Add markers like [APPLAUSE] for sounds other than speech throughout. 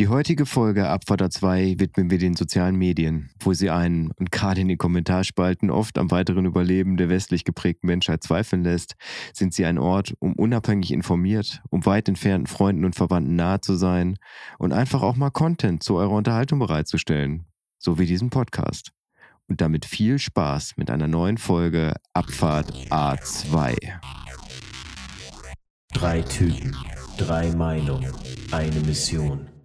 Die heutige Folge Abfahrt 2 widmen wir den sozialen Medien, wo sie einen und gerade in den Kommentarspalten oft am weiteren Überleben der westlich geprägten Menschheit zweifeln lässt, sind sie ein Ort, um unabhängig informiert, um weit entfernten Freunden und Verwandten nahe zu sein und einfach auch mal Content zu eurer Unterhaltung bereitzustellen, so wie diesen Podcast. Und damit viel Spaß mit einer neuen Folge Abfahrt A2. Drei Typen, drei Meinungen, eine Mission.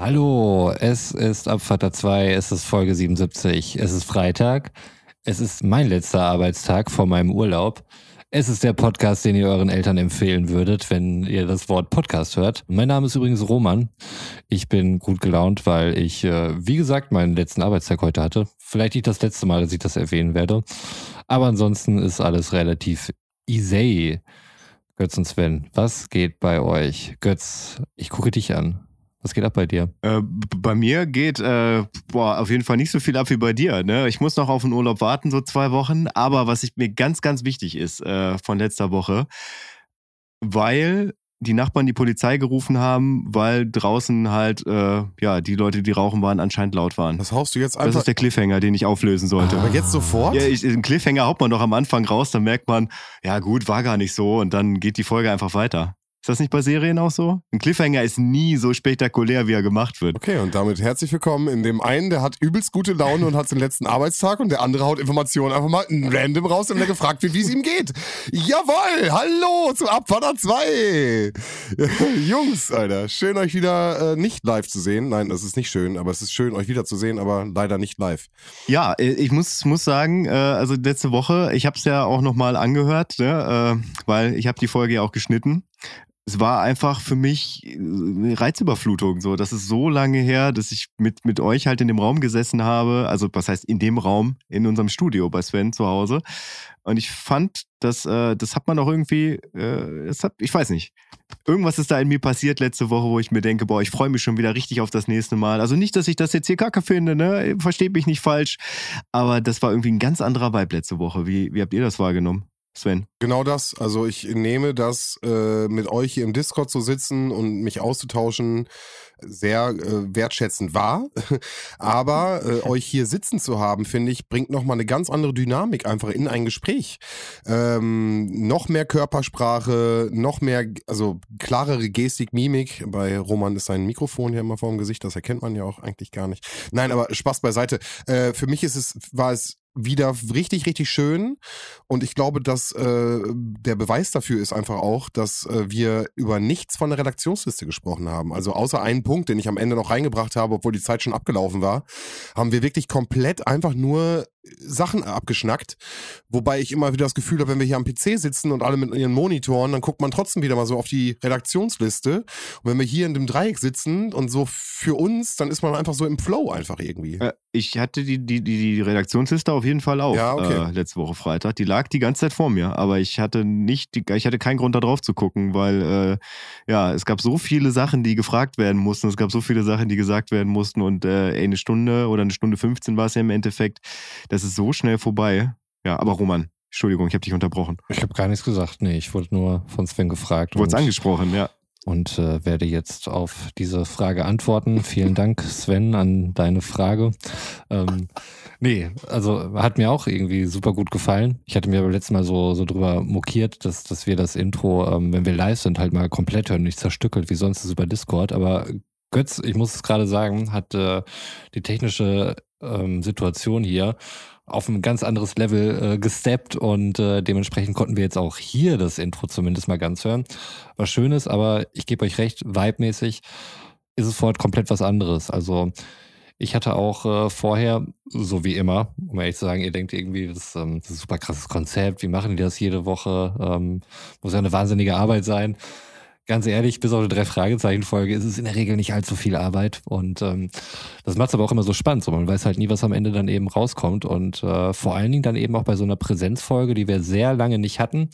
Hallo, es ist Abvater 2, es ist Folge 77, es ist Freitag, es ist mein letzter Arbeitstag vor meinem Urlaub. Es ist der Podcast, den ihr euren Eltern empfehlen würdet, wenn ihr das Wort Podcast hört. Mein Name ist übrigens Roman. Ich bin gut gelaunt, weil ich, äh, wie gesagt, meinen letzten Arbeitstag heute hatte. Vielleicht nicht das letzte Mal, dass ich das erwähnen werde. Aber ansonsten ist alles relativ easy. Götz und Sven, was geht bei euch? Götz, ich gucke dich an. Was geht ab bei dir? Äh, bei mir geht äh, boah, auf jeden Fall nicht so viel ab wie bei dir. Ne? Ich muss noch auf den Urlaub warten, so zwei Wochen. Aber was ich, mir ganz, ganz wichtig ist äh, von letzter Woche, weil die Nachbarn die Polizei gerufen haben, weil draußen halt, äh, ja, die Leute, die rauchen waren, anscheinend laut waren. Das haust du jetzt Das einfach. ist der Cliffhanger, den ich auflösen sollte. aber jetzt sofort? Ja, ich, den Cliffhanger haut man doch am Anfang raus, dann merkt man, ja gut, war gar nicht so und dann geht die Folge einfach weiter. Ist das nicht bei Serien auch so? Ein Cliffhanger ist nie so spektakulär, wie er gemacht wird. Okay, und damit herzlich willkommen in dem einen, der hat übelst gute Laune und hat den letzten Arbeitstag und der andere haut Informationen einfach mal random raus und der gefragt wird, wie es ihm geht. Jawoll, hallo zu Abfahrt [LAUGHS] 2. Jungs, Alter, schön euch wieder äh, nicht live zu sehen. Nein, das ist nicht schön, aber es ist schön euch wieder zu sehen, aber leider nicht live. Ja, äh, ich muss, muss sagen, äh, also letzte Woche, ich habe es ja auch nochmal angehört, ne, äh, weil ich habe die Folge ja auch geschnitten. Es war einfach für mich äh, eine Reizüberflutung. So, das ist so lange her, dass ich mit, mit euch halt in dem Raum gesessen habe. Also, was heißt in dem Raum, in unserem Studio bei Sven zu Hause. Und ich fand, dass äh, das hat man auch irgendwie, äh, das hat, ich weiß nicht. Irgendwas ist da in mir passiert letzte Woche, wo ich mir denke, boah, ich freue mich schon wieder richtig auf das nächste Mal. Also nicht, dass ich das jetzt hier kacke finde, ne? Versteht mich nicht falsch. Aber das war irgendwie ein ganz anderer Vibe letzte Woche. Wie, wie habt ihr das wahrgenommen, Sven? Genau das. Also ich nehme das, äh, mit euch hier im Discord zu sitzen und mich auszutauschen, sehr äh, wertschätzend wahr. [LAUGHS] Aber äh, euch hier sitzen zu haben, finde ich, bringt nochmal eine ganz andere Dynamik einfach in ein Gespräch. Ähm, noch mehr Körpersprache, noch mehr, also klarere Gestik, Mimik. Bei Roman ist sein Mikrofon hier immer vor dem Gesicht, das erkennt man ja auch eigentlich gar nicht. Nein, aber Spaß beiseite. Äh, für mich ist es, war es wieder richtig, richtig schön. Und ich glaube, dass äh, der Beweis dafür ist einfach auch, dass äh, wir über nichts von der Redaktionsliste gesprochen haben. Also außer einen Punkt, den ich am Ende noch reingebracht habe, obwohl die Zeit schon abgelaufen war, haben wir wirklich komplett einfach nur Sachen abgeschnackt. Wobei ich immer wieder das Gefühl habe, wenn wir hier am PC sitzen und alle mit ihren Monitoren, dann guckt man trotzdem wieder mal so auf die Redaktionsliste. Und wenn wir hier in dem Dreieck sitzen und so für uns, dann ist man einfach so im Flow einfach irgendwie. Äh, ich hatte die, die, die, die Redaktionsliste auf jeden Fall auch Ja, okay. äh, letzte Woche Freitag. Die lag die ganze Zeit vor mir, aber ich hatte nicht, ich hatte keinen Grund da drauf zu gucken, weil äh, ja, es gab so viele Sachen, die gefragt werden mussten, es gab so viele Sachen, die gesagt werden mussten und äh, eine Stunde oder eine Stunde 15 war es ja im Endeffekt. Das ist so schnell vorbei. Ja, aber Roman, Entschuldigung, ich habe dich unterbrochen. Ich habe gar nichts gesagt. Nee, ich wurde nur von Sven gefragt. Du wurdest und- angesprochen, ja. und äh, werde jetzt auf diese Frage antworten. Vielen Dank, Sven, an deine Frage. Ähm, nee, also hat mir auch irgendwie super gut gefallen. Ich hatte mir beim letzten Mal so, so drüber mokiert, dass, dass wir das Intro, ähm, wenn wir live sind, halt mal komplett hören, nicht zerstückelt, wie sonst ist über Discord. Aber Götz, ich muss es gerade sagen, hat äh, die technische ähm, Situation hier auf ein ganz anderes Level äh, gesteppt und äh, dementsprechend konnten wir jetzt auch hier das Intro zumindest mal ganz hören. Was schön ist, aber ich gebe euch recht, vibemäßig ist es vorher komplett was anderes. Also ich hatte auch äh, vorher, so wie immer, um ehrlich zu sagen, ihr denkt irgendwie, das, ähm, das ist ein super krasses Konzept, wie machen die das jede Woche? Ähm, muss ja eine wahnsinnige Arbeit sein. Ganz ehrlich, bis auf eine Drei-Fragezeichen-Folge ist es in der Regel nicht allzu viel Arbeit. Und ähm, das macht es aber auch immer so spannend. So, man weiß halt nie, was am Ende dann eben rauskommt. Und äh, vor allen Dingen dann eben auch bei so einer Präsenzfolge, die wir sehr lange nicht hatten.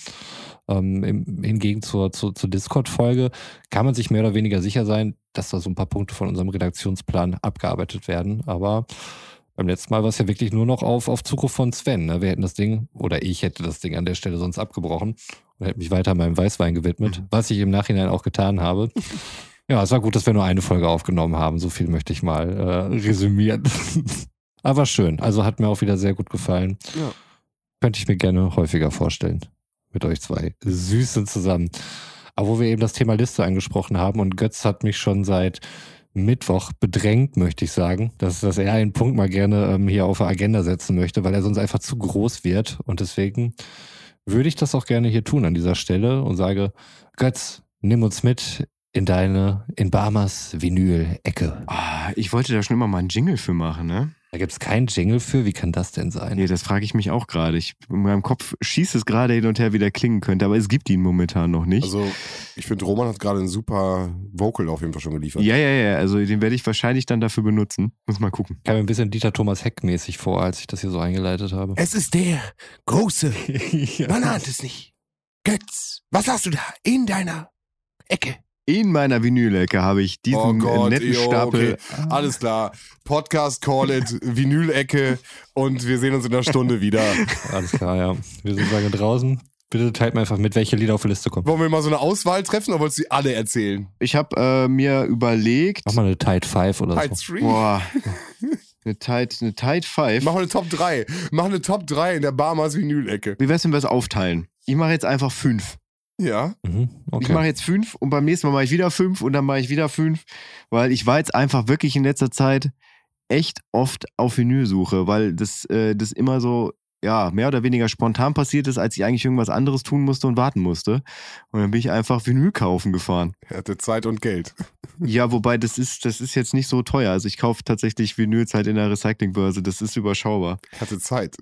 Ähm, im, hingegen zur, zur, zur Discord-Folge kann man sich mehr oder weniger sicher sein, dass da so ein paar Punkte von unserem Redaktionsplan abgearbeitet werden. Aber beim letzten Mal war es ja wirklich nur noch auf, auf Zuruf von Sven. Ne? Wir hätten das Ding, oder ich hätte das Ding an der Stelle sonst abgebrochen und hätte mich weiter meinem Weißwein gewidmet, Mhm. was ich im Nachhinein auch getan habe. [LAUGHS] Ja, es war gut, dass wir nur eine Folge aufgenommen haben. So viel möchte ich mal äh, resümieren. [LAUGHS] Aber schön. Also hat mir auch wieder sehr gut gefallen. Ja. Könnte ich mir gerne häufiger vorstellen. Mit euch zwei Süßen zusammen. Aber wo wir eben das Thema Liste angesprochen haben und Götz hat mich schon seit Mittwoch bedrängt, möchte ich sagen, dass, dass er einen Punkt mal gerne ähm, hier auf der Agenda setzen möchte, weil er sonst einfach zu groß wird. Und deswegen würde ich das auch gerne hier tun an dieser Stelle und sage, Götz, nimm uns mit in deine, in Barmers Vinyl-Ecke. Ah, ich wollte da schon immer mal einen Jingle für machen, ne? Da gibt's keinen Jingle für, wie kann das denn sein? Nee, das frage ich mich auch gerade. Ich, in meinem Kopf schießt es gerade hin und her, wie der klingen könnte, aber es gibt ihn momentan noch nicht. Also, ich finde, Roman hat gerade ein super Vocal auf jeden Fall schon geliefert. ja, ja, ja, also den werde ich wahrscheinlich dann dafür benutzen. Muss mal gucken. Ich kam mir ein bisschen Dieter Thomas Heck mäßig vor, als ich das hier so eingeleitet habe. Es ist der große, [LAUGHS] man ahnt es nicht. Götz, was hast du da in deiner Ecke? In meiner Vinylecke habe ich diesen Oh Gott, netten jo, Stapel. okay. Alles klar. Podcast Call it, Vinylecke und wir sehen uns in einer Stunde wieder. [LAUGHS] Alles klar, ja. Wir sind lange draußen. Bitte teilt mir einfach mit, welche Lieder auf die Liste kommen. Wollen wir mal so eine Auswahl treffen oder wolltest du die alle erzählen? Ich habe äh, mir überlegt, Mach mal eine Tide 5 oder Tide so. 3. boah, eine Tide, eine Tide 5. Mach mal eine Top 3. Mach eine Top 3 in der Barmers Vinylecke. Wie wär's, wenn wir es aufteilen? Ich mache jetzt einfach fünf. Ja. Mhm, Ich okay. mache jetzt fünf und beim nächsten Mal mache ich wieder fünf und dann mache ich wieder fünf, weil ich war jetzt einfach wirklich in letzter Zeit echt oft auf Vinylsuche, weil das, äh, das immer so, ja, mehr oder weniger spontan passiert ist, als ich eigentlich irgendwas anderes tun musste und warten musste. Und dann bin ich einfach Vinyl kaufen gefahren. Er hatte Zeit und Geld. [LAUGHS] Ja, wobei das ist, das ist jetzt nicht so teuer. Also ich kaufe tatsächlich Vinyls halt in der Recyclingbörse. Das ist überschaubar. Er hatte Zeit.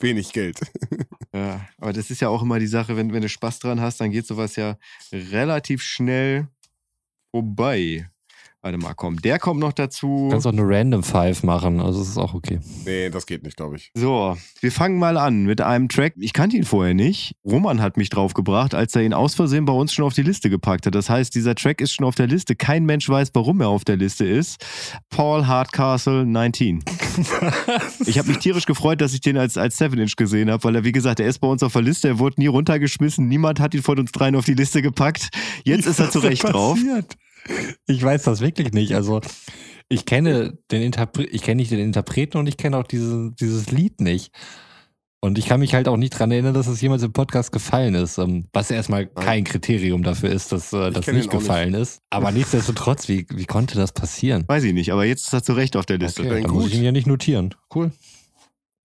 Wenig Geld. [LAUGHS] Ja, aber das ist ja auch immer die Sache, wenn, wenn du Spaß dran hast, dann geht sowas ja relativ schnell vorbei. Warte mal, komm, der kommt noch dazu. Du kannst auch eine Random 5 machen, also es ist auch okay. Nee, das geht nicht, glaube ich. So, wir fangen mal an mit einem Track. Ich kannte ihn vorher nicht. Roman hat mich draufgebracht, als er ihn aus Versehen bei uns schon auf die Liste gepackt hat. Das heißt, dieser Track ist schon auf der Liste. Kein Mensch weiß, warum er auf der Liste ist. Paul Hardcastle 19. [LAUGHS] Ich habe mich tierisch gefreut, dass ich den als, als 7-Inch gesehen habe, weil er, wie gesagt, er ist bei uns auf der Liste. Er wurde nie runtergeschmissen. Niemand hat ihn von uns dreien auf die Liste gepackt. Jetzt ist er zu Recht drauf. Ich weiß das wirklich nicht. Also ich kenne den Interpre ich kenne nicht den Interpreten und ich kenne auch diese, dieses Lied nicht. Und ich kann mich halt auch nicht dran erinnern, dass es jemals im Podcast gefallen ist. ähm, Was erstmal kein Kriterium dafür ist, dass äh, das nicht gefallen ist. Aber [LAUGHS] nichtsdestotrotz, wie, wie konnte das passieren? Weiß ich nicht, aber jetzt ist er zu Recht auf der Liste. Okay, dann muss ich ihn ja nicht notieren. Cool.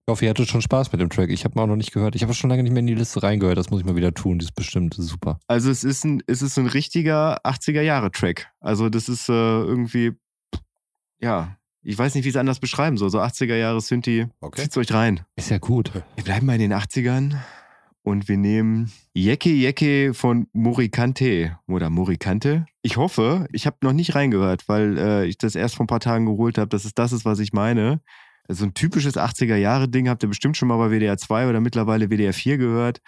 Ich hoffe, ihr hattet schon Spaß mit dem Track. Ich habe ihn auch noch nicht gehört. Ich habe schon lange nicht mehr in die Liste reingehört. Das muss ich mal wieder tun. Die ist bestimmt super. Also es ist ein, es ist ein richtiger 80er-Jahre-Track. Also das ist äh, irgendwie, ja, ich weiß nicht, wie ich es anders beschreiben soll. So 80er-Jahre Synthi, Okay. zieht's euch rein. Ist ja gut. Wir bleiben mal in den 80ern und wir nehmen Yeke Yeke von Morikante oder Morikante. Ich hoffe, ich habe noch nicht reingehört, weil äh, ich das erst vor ein paar Tagen geholt habe, dass es das ist, was ich meine. So ein typisches 80er-Jahre-Ding habt ihr bestimmt schon mal bei WDR 2 oder mittlerweile WDR 4 gehört.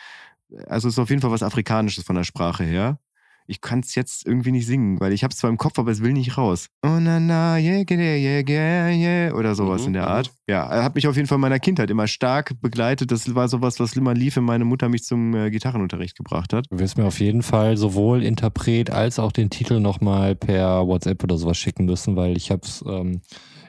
Also es ist auf jeden Fall was Afrikanisches von der Sprache her. Ich kann es jetzt irgendwie nicht singen, weil ich habe es zwar im Kopf, aber es will nicht raus. Oh na na, yeah, yeah, yeah, yeah, oder sowas Mhm, in der mhm. Art. Ja, hat mich auf jeden Fall in meiner Kindheit immer stark begleitet. Das war sowas, was immer lief, wenn meine Mutter mich zum äh, Gitarrenunterricht gebracht hat. Du wirst mir auf jeden Fall sowohl Interpret als auch den Titel nochmal per WhatsApp oder sowas schicken müssen, weil ich hab's, ähm,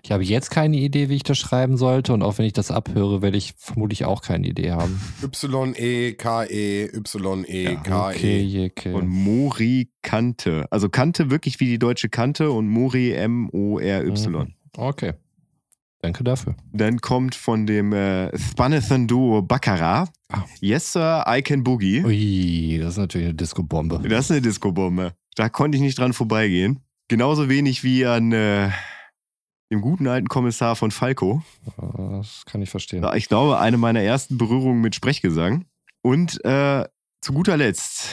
ich habe jetzt keine Idee, wie ich das schreiben sollte und auch wenn ich das abhöre, werde ich vermutlich auch keine Idee haben. Y-E-K-E, Y-E-K-E. Okay, okay. Und Mori Kante. Also Kante wirklich wie die deutsche Kante und Mori M-O-R-Y. Mhm. Okay. Danke dafür. Dann kommt von dem äh, Spanathan Duo Baccarat. Ah. Yes, Sir, I Can Boogie. Ui, das ist natürlich eine Disco-Bombe. Das ist eine Disco-Bombe. Da konnte ich nicht dran vorbeigehen. Genauso wenig wie an äh, dem guten alten Kommissar von Falco. Das kann ich verstehen. Ich glaube, eine meiner ersten Berührungen mit Sprechgesang. Und äh, zu guter Letzt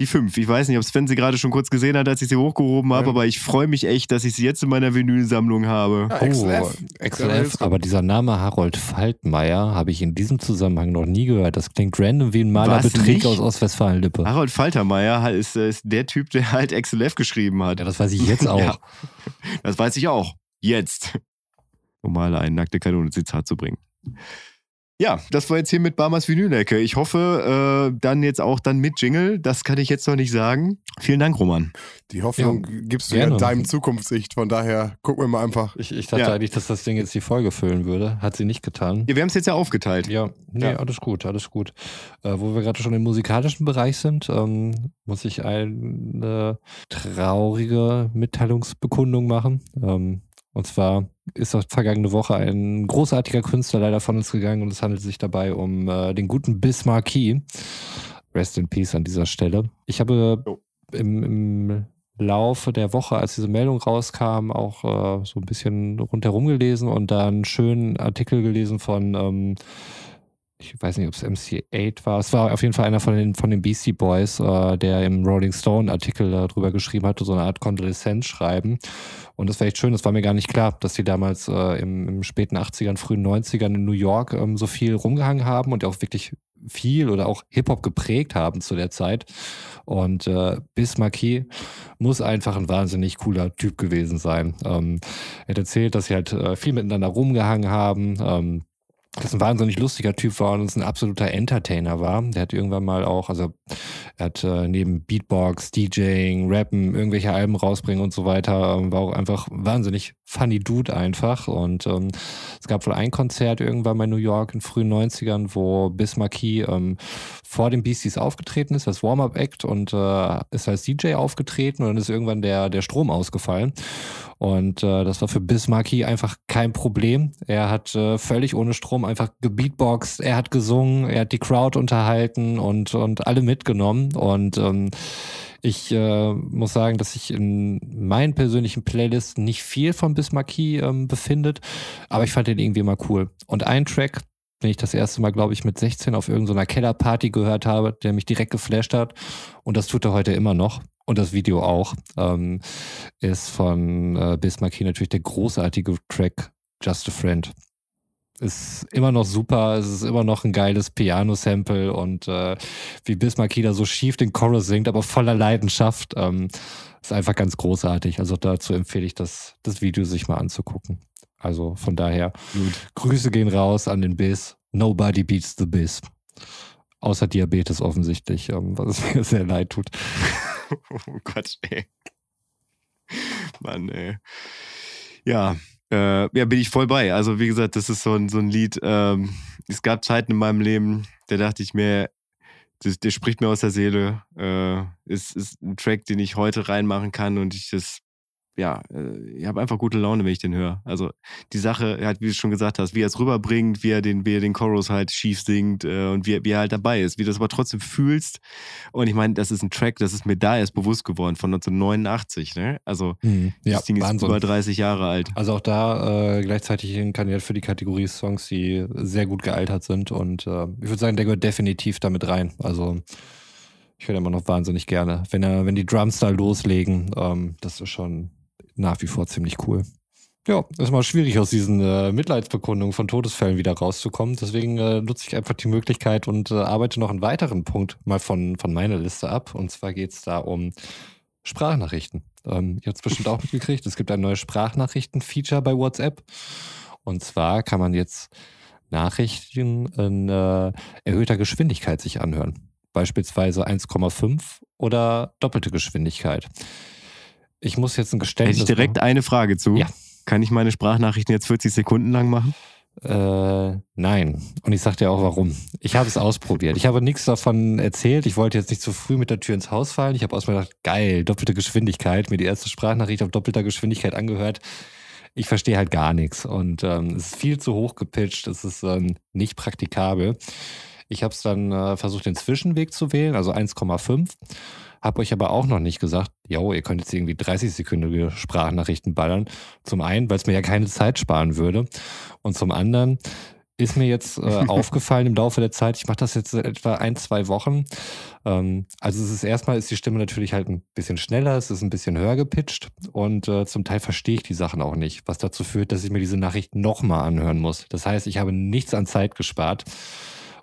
Die fünf. Ich weiß nicht, ob Sven sie gerade schon kurz gesehen hat, als ich sie hochgehoben habe, Ja. aber ich freue mich echt, dass ich sie jetzt in meiner Vinylsammlung habe. Ja, Oh, XLF. XLF. Aber dieser Name Harold Faltmeier habe ich in diesem Zusammenhang noch nie gehört. Das klingt random wie ein Malerbetrieb aus Ostwestfalen-Lippe. Harold Faltermeier ist, ist der Typ, der halt XLF geschrieben hat. Ja, das weiß ich jetzt [LAUGHS] auch. Ja. Das weiß ich auch. Jetzt. [LAUGHS] Um mal eine nackte Kanone Zitat zu bringen. Ja, das war jetzt hier mit Barmers Vinylecke. Ich hoffe, äh, dann jetzt auch dann mit Jingle. Das kann ich jetzt noch nicht sagen. Vielen Dank, Roman. Die Hoffnung gibst du ja in deinem Zukunftssicht. Von daher gucken wir mal einfach. Ich, ich dachte Ja. eigentlich, dass das Ding jetzt die Folge füllen würde. Hat sie nicht getan. Ja, wir haben es jetzt ja aufgeteilt. Ja, nee, Ja. alles gut, alles gut. Äh, wo wir gerade schon im musikalischen Bereich sind, ähm, muss ich eine traurige Mitteilungsbekundung machen. Ähm, und zwar ist auch vergangene Woche ein großartiger Künstler leider von uns gegangen und es handelt sich dabei um äh, den guten Bismarcky. Rest in Peace an dieser Stelle. Ich habe im, im Laufe der Woche, als diese Meldung rauskam, auch äh, so ein bisschen rundherum gelesen und da einen schönen Artikel gelesen von, ähm, ich weiß nicht, ob es MC8 war. Es war auf jeden Fall einer von den, von den Beastie Boys, äh, der im Rolling Stone Artikel darüber geschrieben hatte, so eine Art Kondolenz schreiben. Und das war echt schön, das war mir gar nicht klar, dass die damals äh, im, im späten 80ern, frühen 90ern in New York ähm, so viel rumgehangen haben und auch wirklich viel oder auch Hip-Hop geprägt haben zu der Zeit. Und äh, Bis muss einfach ein wahnsinnig cooler Typ gewesen sein. Ähm, er hat erzählt, dass sie halt äh, viel miteinander rumgehangen haben. Ähm, dass ein wahnsinnig lustiger Typ war und es ein absoluter Entertainer war. Der hat irgendwann mal auch, also er hat äh, neben Beatbox, DJing, Rappen, irgendwelche Alben rausbringen und so weiter, ähm, war auch einfach wahnsinnig funny Dude einfach. Und ähm, es gab wohl ein Konzert irgendwann mal in New York in frühen 90ern, wo Bis Marquis ähm, vor den Beasties aufgetreten ist als Warm-Up-Act und äh, ist als DJ aufgetreten und dann ist irgendwann der, der Strom ausgefallen. Und äh, das war für Bismarcky einfach kein Problem. Er hat äh, völlig ohne Strom einfach gebeatboxt, er hat gesungen, er hat die Crowd unterhalten und, und alle mitgenommen. Und ähm, ich äh, muss sagen, dass sich in meinen persönlichen Playlisten nicht viel von Bismarcky ähm, befindet, aber ich fand den irgendwie mal cool. Und ein Track, den ich das erste Mal, glaube ich, mit 16 auf irgendeiner Kellerparty gehört habe, der mich direkt geflasht hat. Und das tut er heute immer noch. Und das Video auch. Ähm, ist von äh, Bismarcky natürlich der großartige Track Just a Friend. Ist immer noch super, es ist immer noch ein geiles Piano-Sample und äh, wie Bismarcky da so schief den Chorus singt, aber voller Leidenschaft. Ähm, ist einfach ganz großartig. Also dazu empfehle ich das, das Video sich mal anzugucken. Also von daher, Grüße gehen raus an den Biss. Nobody beats the Biss. Außer Diabetes offensichtlich, ähm, was es [LAUGHS] mir sehr leid tut. [LAUGHS] Oh Gott, ey. Mann, ey. Ja, äh, ja, bin ich voll bei. Also, wie gesagt, das ist so ein, so ein Lied. Ähm, es gab Zeiten in meinem Leben, da dachte ich mir, das, der spricht mir aus der Seele. Äh, ist, ist ein Track, den ich heute reinmachen kann und ich das, ja, äh, ich habe einfach gute Laune, wenn ich den höre. Also die Sache, halt, wie du schon gesagt hast, wie er es rüberbringt, wie er den, wie er den Chorus halt schief singt äh, und wie, wie er halt dabei ist, wie du das aber trotzdem fühlst. Und ich meine, das ist ein Track, das ist mir da erst bewusst geworden, von 1989, ne? Also Mhm. Ja, das Ding ist Wahnsinn. über 30 Jahre alt. Also auch da äh, gleichzeitig ein Kandidat für die Kategorie Songs, die sehr gut gealtert sind. Und äh, ich würde sagen, der gehört definitiv damit rein. Also ich höre immer noch wahnsinnig gerne. Wenn er, wenn die Drums da loslegen, ähm, das ist schon nach wie vor ziemlich cool. Ja, ist mal schwierig, aus diesen äh, Mitleidsbekundungen von Todesfällen wieder rauszukommen. Deswegen äh, nutze ich einfach die Möglichkeit und äh, arbeite noch einen weiteren Punkt mal von, von meiner Liste ab. Und zwar geht es da um Sprachnachrichten. Ähm, ihr habt es bestimmt auch mitgekriegt. Es gibt ein neues Sprachnachrichten-Feature bei WhatsApp. Und zwar kann man jetzt Nachrichten in äh, erhöhter Geschwindigkeit sich anhören. Beispielsweise 1,5 oder doppelte Geschwindigkeit. Ich muss jetzt ein Hätte Geständnis ich direkt eine Frage zu. Ja. Kann ich meine Sprachnachrichten jetzt 40 Sekunden lang machen? Äh, nein. Und ich sag dir auch warum. Ich habe es ausprobiert. Ich habe nichts davon erzählt. Ich wollte jetzt nicht zu früh mit der Tür ins Haus fallen. Ich habe erstmal gedacht, geil, doppelte Geschwindigkeit. Mir die erste Sprachnachricht auf doppelter Geschwindigkeit angehört. Ich verstehe halt gar nichts. Und ähm, es ist viel zu hoch gepitcht. Es ist ähm, nicht praktikabel. Ich habe es dann äh, versucht, den Zwischenweg zu wählen, also 1,5. Hab euch aber auch noch nicht gesagt, jo, ihr könnt jetzt irgendwie 30-sekündige Sprachnachrichten ballern. Zum einen, weil es mir ja keine Zeit sparen würde. Und zum anderen, ist mir jetzt äh, [LAUGHS] aufgefallen im Laufe der Zeit. Ich mache das jetzt etwa ein, zwei Wochen. Ähm, also es ist erstmal ist die Stimme natürlich halt ein bisschen schneller, es ist ein bisschen höher gepitcht und äh, zum Teil verstehe ich die Sachen auch nicht, was dazu führt, dass ich mir diese Nachricht nochmal anhören muss. Das heißt, ich habe nichts an Zeit gespart.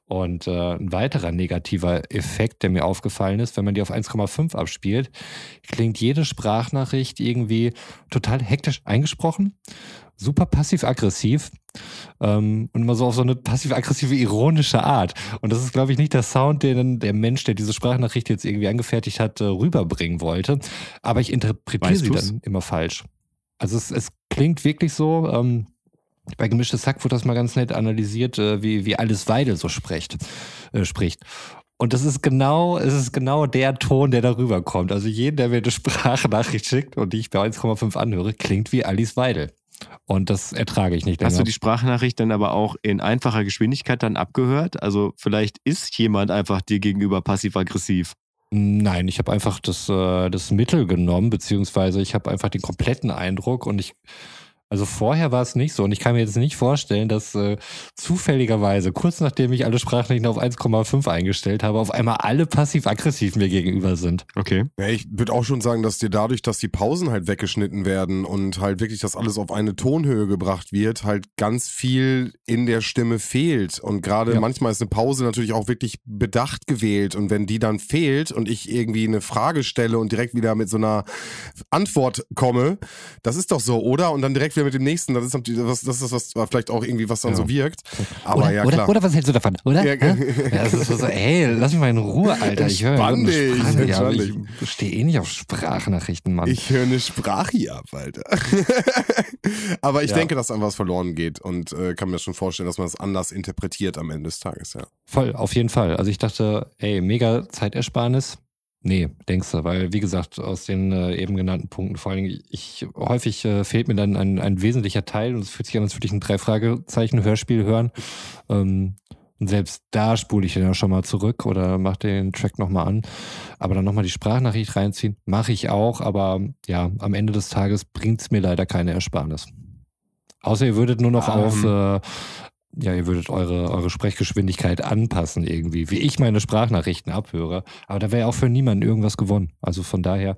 Und äh, ein weiterer negativer Effekt, der mir aufgefallen ist, wenn man die auf 1,5 abspielt, klingt jede Sprachnachricht irgendwie total hektisch eingesprochen, super passiv-aggressiv ähm, und immer so auf so eine passiv-aggressive, ironische Art. Und das ist, glaube ich, nicht der Sound, den der Mensch, der diese Sprachnachricht jetzt irgendwie angefertigt hat, äh, rüberbringen wollte. Aber ich interpretiere Weißt sie du's? dann immer falsch. Also es, es klingt wirklich so, ähm, bei gemischtes Hack wurde das mal ganz nett analysiert, äh, wie, wie Alice Weidel so spricht. Äh, spricht. Und das ist genau, es ist genau der Ton, der darüber kommt. Also jeden, der mir eine Sprachnachricht schickt und die ich bei 1,5 anhöre, klingt wie Alice Weidel. Und das ertrage ich nicht länger. Hast du die Sprachnachricht dann aber auch in einfacher Geschwindigkeit dann abgehört? Also vielleicht ist jemand einfach dir gegenüber passiv-aggressiv. Nein, ich habe einfach das, äh, das Mittel genommen, beziehungsweise ich habe einfach den kompletten Eindruck und ich, also vorher war es nicht so und ich kann mir jetzt nicht vorstellen, dass äh, zufälligerweise, kurz nachdem ich alle Sprachnachrichten auf 1,5 eingestellt habe, auf einmal alle passiv-aggressiv mir gegenüber sind. Okay. Ja, ich würde auch schon sagen, dass dir dadurch, dass die Pausen halt weggeschnitten werden und halt wirklich das alles auf eine Tonhöhe gebracht wird, halt ganz viel in der Stimme fehlt. Und gerade Ja. manchmal ist eine Pause natürlich auch wirklich bedacht gewählt. Und wenn die dann fehlt und ich irgendwie eine Frage stelle und direkt wieder mit so einer Antwort komme, das ist doch so, oder? Und dann direkt wieder mit dem nächsten, das ist, das, das ist was, vielleicht auch irgendwie, was dann Ja. so wirkt. Aber oder, ja, oder, klar. oder was hältst du davon? Oder? Ja, ja, das ist so, ey, lass mich mal in Ruhe, Alter. Ich höre Sprachnachricht. ja, ich stehe eh nicht auf Sprachnachrichten, Mann. Ich höre eine Sprache ab, Alter. [LAUGHS] Aber ich denke, dass an was verloren geht und äh, kann mir schon vorstellen, dass man es anders interpretiert am Ende des Tages, ja. Voll, auf jeden Fall. Also ich dachte, ey, mega Zeitersparnis. Nee, denkst du, weil wie gesagt, aus den äh, eben genannten Punkten, vor allem ich häufig äh, fehlt mir dann ein, ein wesentlicher Teil und es fühlt sich an, als würde ich ein Drei-Fragezeichen-Hörspiel hören. Ähm, und selbst da spule ich dann ja schon mal zurück oder mache den Track nochmal an. Aber dann nochmal die Sprachnachricht reinziehen, mache ich auch, aber ja, am Ende des Tages bringt's mir leider keine Ersparnis. Außer ihr würdet nur noch Ähm. auf, äh, ja, ihr würdet eure, eure Sprechgeschwindigkeit anpassen irgendwie, wie ich meine Sprachnachrichten abhöre. Aber da wäre ja auch für niemanden irgendwas gewonnen. Also von daher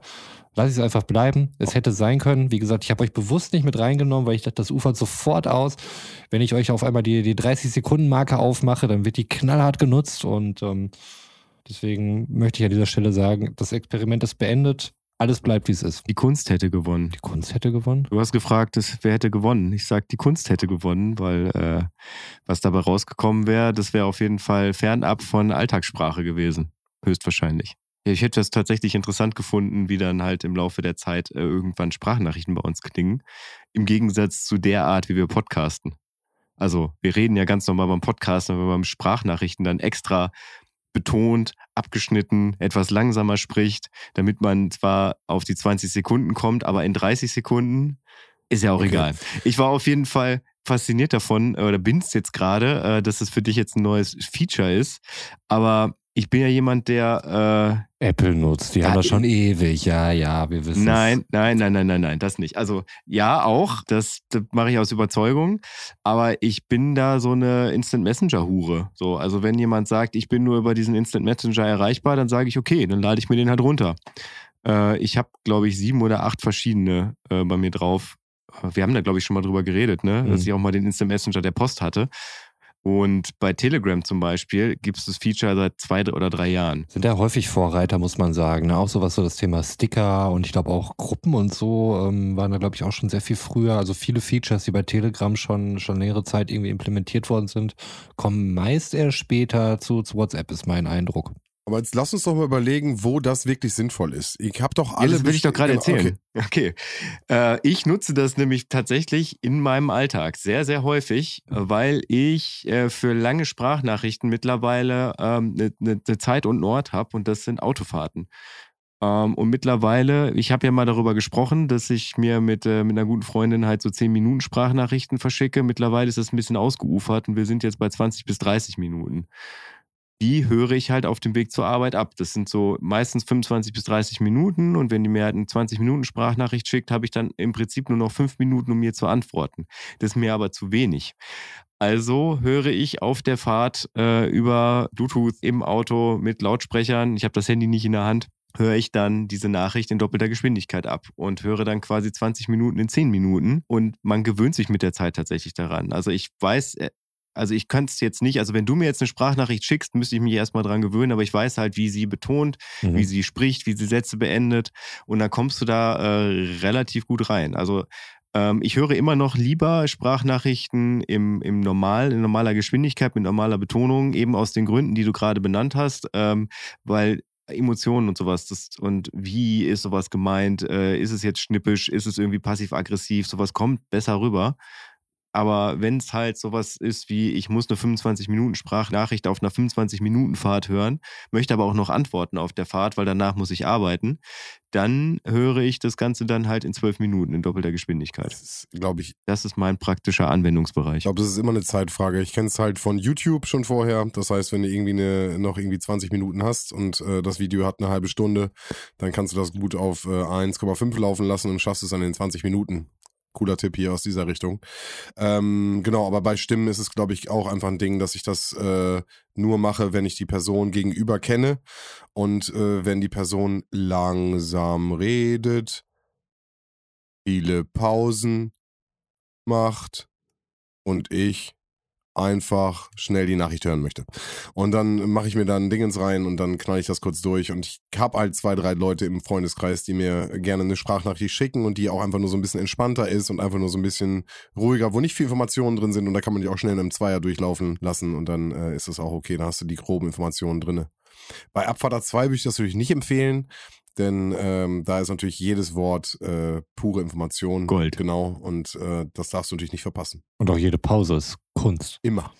lasse ich es einfach bleiben. Es hätte sein können. Wie gesagt, ich habe euch bewusst nicht mit reingenommen, weil ich dachte, das ufert sofort aus. Wenn ich euch auf einmal die, die 30-Sekunden-Marke aufmache, dann wird die knallhart genutzt. Und ähm, deswegen möchte ich an dieser Stelle sagen, das Experiment ist beendet. Alles bleibt, wie es ist. Die Kunst hätte gewonnen. Die Kunst hätte gewonnen. Du hast gefragt, wer hätte gewonnen? Ich sag, die Kunst hätte gewonnen, weil äh, was dabei rausgekommen wäre, das wäre auf jeden Fall fernab von Alltagssprache gewesen. Höchstwahrscheinlich. Ja, ich hätte das tatsächlich interessant gefunden, wie dann halt im Laufe der Zeit äh, irgendwann Sprachnachrichten bei uns klingen. Im Gegensatz zu der Art, wie wir podcasten. Also, wir reden ja ganz normal beim Podcasten, aber beim Sprachnachrichten dann extra betont, abgeschnitten, etwas langsamer spricht, damit man zwar auf die 20 Sekunden kommt, aber in 30 Sekunden ist ja auch Okay. egal. Ich war auf jeden Fall fasziniert davon, oder bin's jetzt gerade, äh, dass es für dich jetzt ein neues Feature ist. Aber ich bin ja jemand, der Apple nutzt. Die haben das schon ewig. Ja, ja, wir äh, wissen nein, nein, nein, nein, nein, nein, das nicht. Also ja, auch, das, das mache ich aus Überzeugung, aber ich bin da so eine Instant Messenger Hure. So, also wenn jemand sagt, ich bin nur über diesen Instant Messenger erreichbar, dann sage ich okay, dann lade ich mir den halt runter. Äh, ich habe, glaube ich, sieben oder acht verschiedene äh, bei mir drauf. Äh, Wir haben da, glaube ich, schon mal drüber geredet, ne? Mhm. Dass ich auch mal den Instant Messenger der Post hatte. Und bei Telegram zum Beispiel gibt es das Feature seit zwei oder drei Jahren. Sind ja häufig Vorreiter, muss man sagen. Ne? Auch so was so das Thema Sticker und ich glaube auch Gruppen und so ähm, waren da, glaube ich, auch schon sehr viel früher. Also viele Features, die bei Telegram schon, schon längere Zeit irgendwie implementiert worden sind, kommen meist erst später zu, zu WhatsApp, ist mein Eindruck. Aber jetzt lass uns doch mal überlegen, wo das wirklich sinnvoll ist. Ich habe doch Ja, alles. das will ich doch gerade erzählen. Okay. Äh, ich nutze das nämlich tatsächlich in meinem Alltag sehr, sehr häufig, weil ich äh, für lange Sprachnachrichten mittlerweile eine ähm, ne, ne, ne Zeit und einen Ort habe und das sind Autofahrten. Ähm, und mittlerweile, ich habe ja mal darüber gesprochen, dass ich mir mit, äh, mit einer guten Freundin halt so 10 Minuten Sprachnachrichten verschicke. Mittlerweile ist das ein bisschen ausgeufert und wir sind jetzt bei 20 bis 30 Minuten die höre ich halt auf dem Weg zur Arbeit ab. Das sind so meistens 25 bis 30 Minuten und wenn die mir halt eine 20 Minuten Sprachnachricht schickt, habe ich dann im Prinzip nur noch fünf Minuten, um mir zu antworten. Das ist mir aber zu wenig. Also höre ich auf der Fahrt äh, über Bluetooth im Auto mit Lautsprechern, ich habe das Handy nicht in der Hand, höre ich dann diese Nachricht in doppelter Geschwindigkeit ab und höre dann quasi 20 Minuten in 10 Minuten und man gewöhnt sich mit der Zeit tatsächlich daran. Also ich weiß, äh, also ich könnte es jetzt nicht, also wenn du mir jetzt eine Sprachnachricht schickst, müsste ich mich erstmal dran gewöhnen, aber ich weiß halt, wie sie betont, mhm. wie sie spricht, wie sie Sätze beendet und dann kommst du da äh, relativ gut rein. Also ähm, ich höre immer noch lieber Sprachnachrichten im, im normal, in normaler Geschwindigkeit, mit normaler Betonung, eben aus den Gründen, die du gerade benannt hast, ähm, weil Emotionen und sowas. Das, und wie ist sowas gemeint? Äh, ist es jetzt schnippisch? Ist es irgendwie passiv-aggressiv? Sowas kommt besser rüber. Aber wenn es halt sowas ist wie, ich muss eine 25-Minuten-Sprachnachricht auf einer 25-Minuten-Fahrt hören, möchte aber auch noch antworten auf der Fahrt, weil danach muss ich arbeiten, dann höre ich das Ganze dann halt in zwölf Minuten in doppelter Geschwindigkeit. Das ist, glaube ich. Das ist mein praktischer Anwendungsbereich. Ich glaube, das ist immer eine Zeitfrage. Ich kenne es halt von YouTube schon vorher. Das heißt, wenn du irgendwie eine, noch irgendwie 20 Minuten hast und äh, das Video hat eine halbe Stunde, dann kannst du das gut auf äh, 1,5 laufen lassen und schaffst es dann in 20 Minuten cooler Tipp hier aus dieser Richtung. Ähm, genau, aber bei Stimmen ist es, glaube ich, auch einfach ein Ding, dass ich das äh, nur mache, wenn ich die Person gegenüber kenne und äh, wenn die Person langsam redet, viele Pausen macht und ich einfach schnell die Nachricht hören möchte. Und dann mache ich mir dann Dingens rein und dann knall ich das kurz durch. Und ich habe halt zwei, drei Leute im Freundeskreis, die mir gerne eine Sprachnachricht schicken und die auch einfach nur so ein bisschen entspannter ist und einfach nur so ein bisschen ruhiger, wo nicht viel Informationen drin sind. Und da kann man die auch schnell in einem Zweier durchlaufen lassen und dann äh, ist es auch okay. Da hast du die groben Informationen drin. Bei Abfahrt 2 würde ich das natürlich nicht empfehlen, denn ähm, da ist natürlich jedes Wort äh, pure Information. Gold. Genau. Und äh, das darfst du natürlich nicht verpassen. Und auch jede Pause ist Kunst. Immer.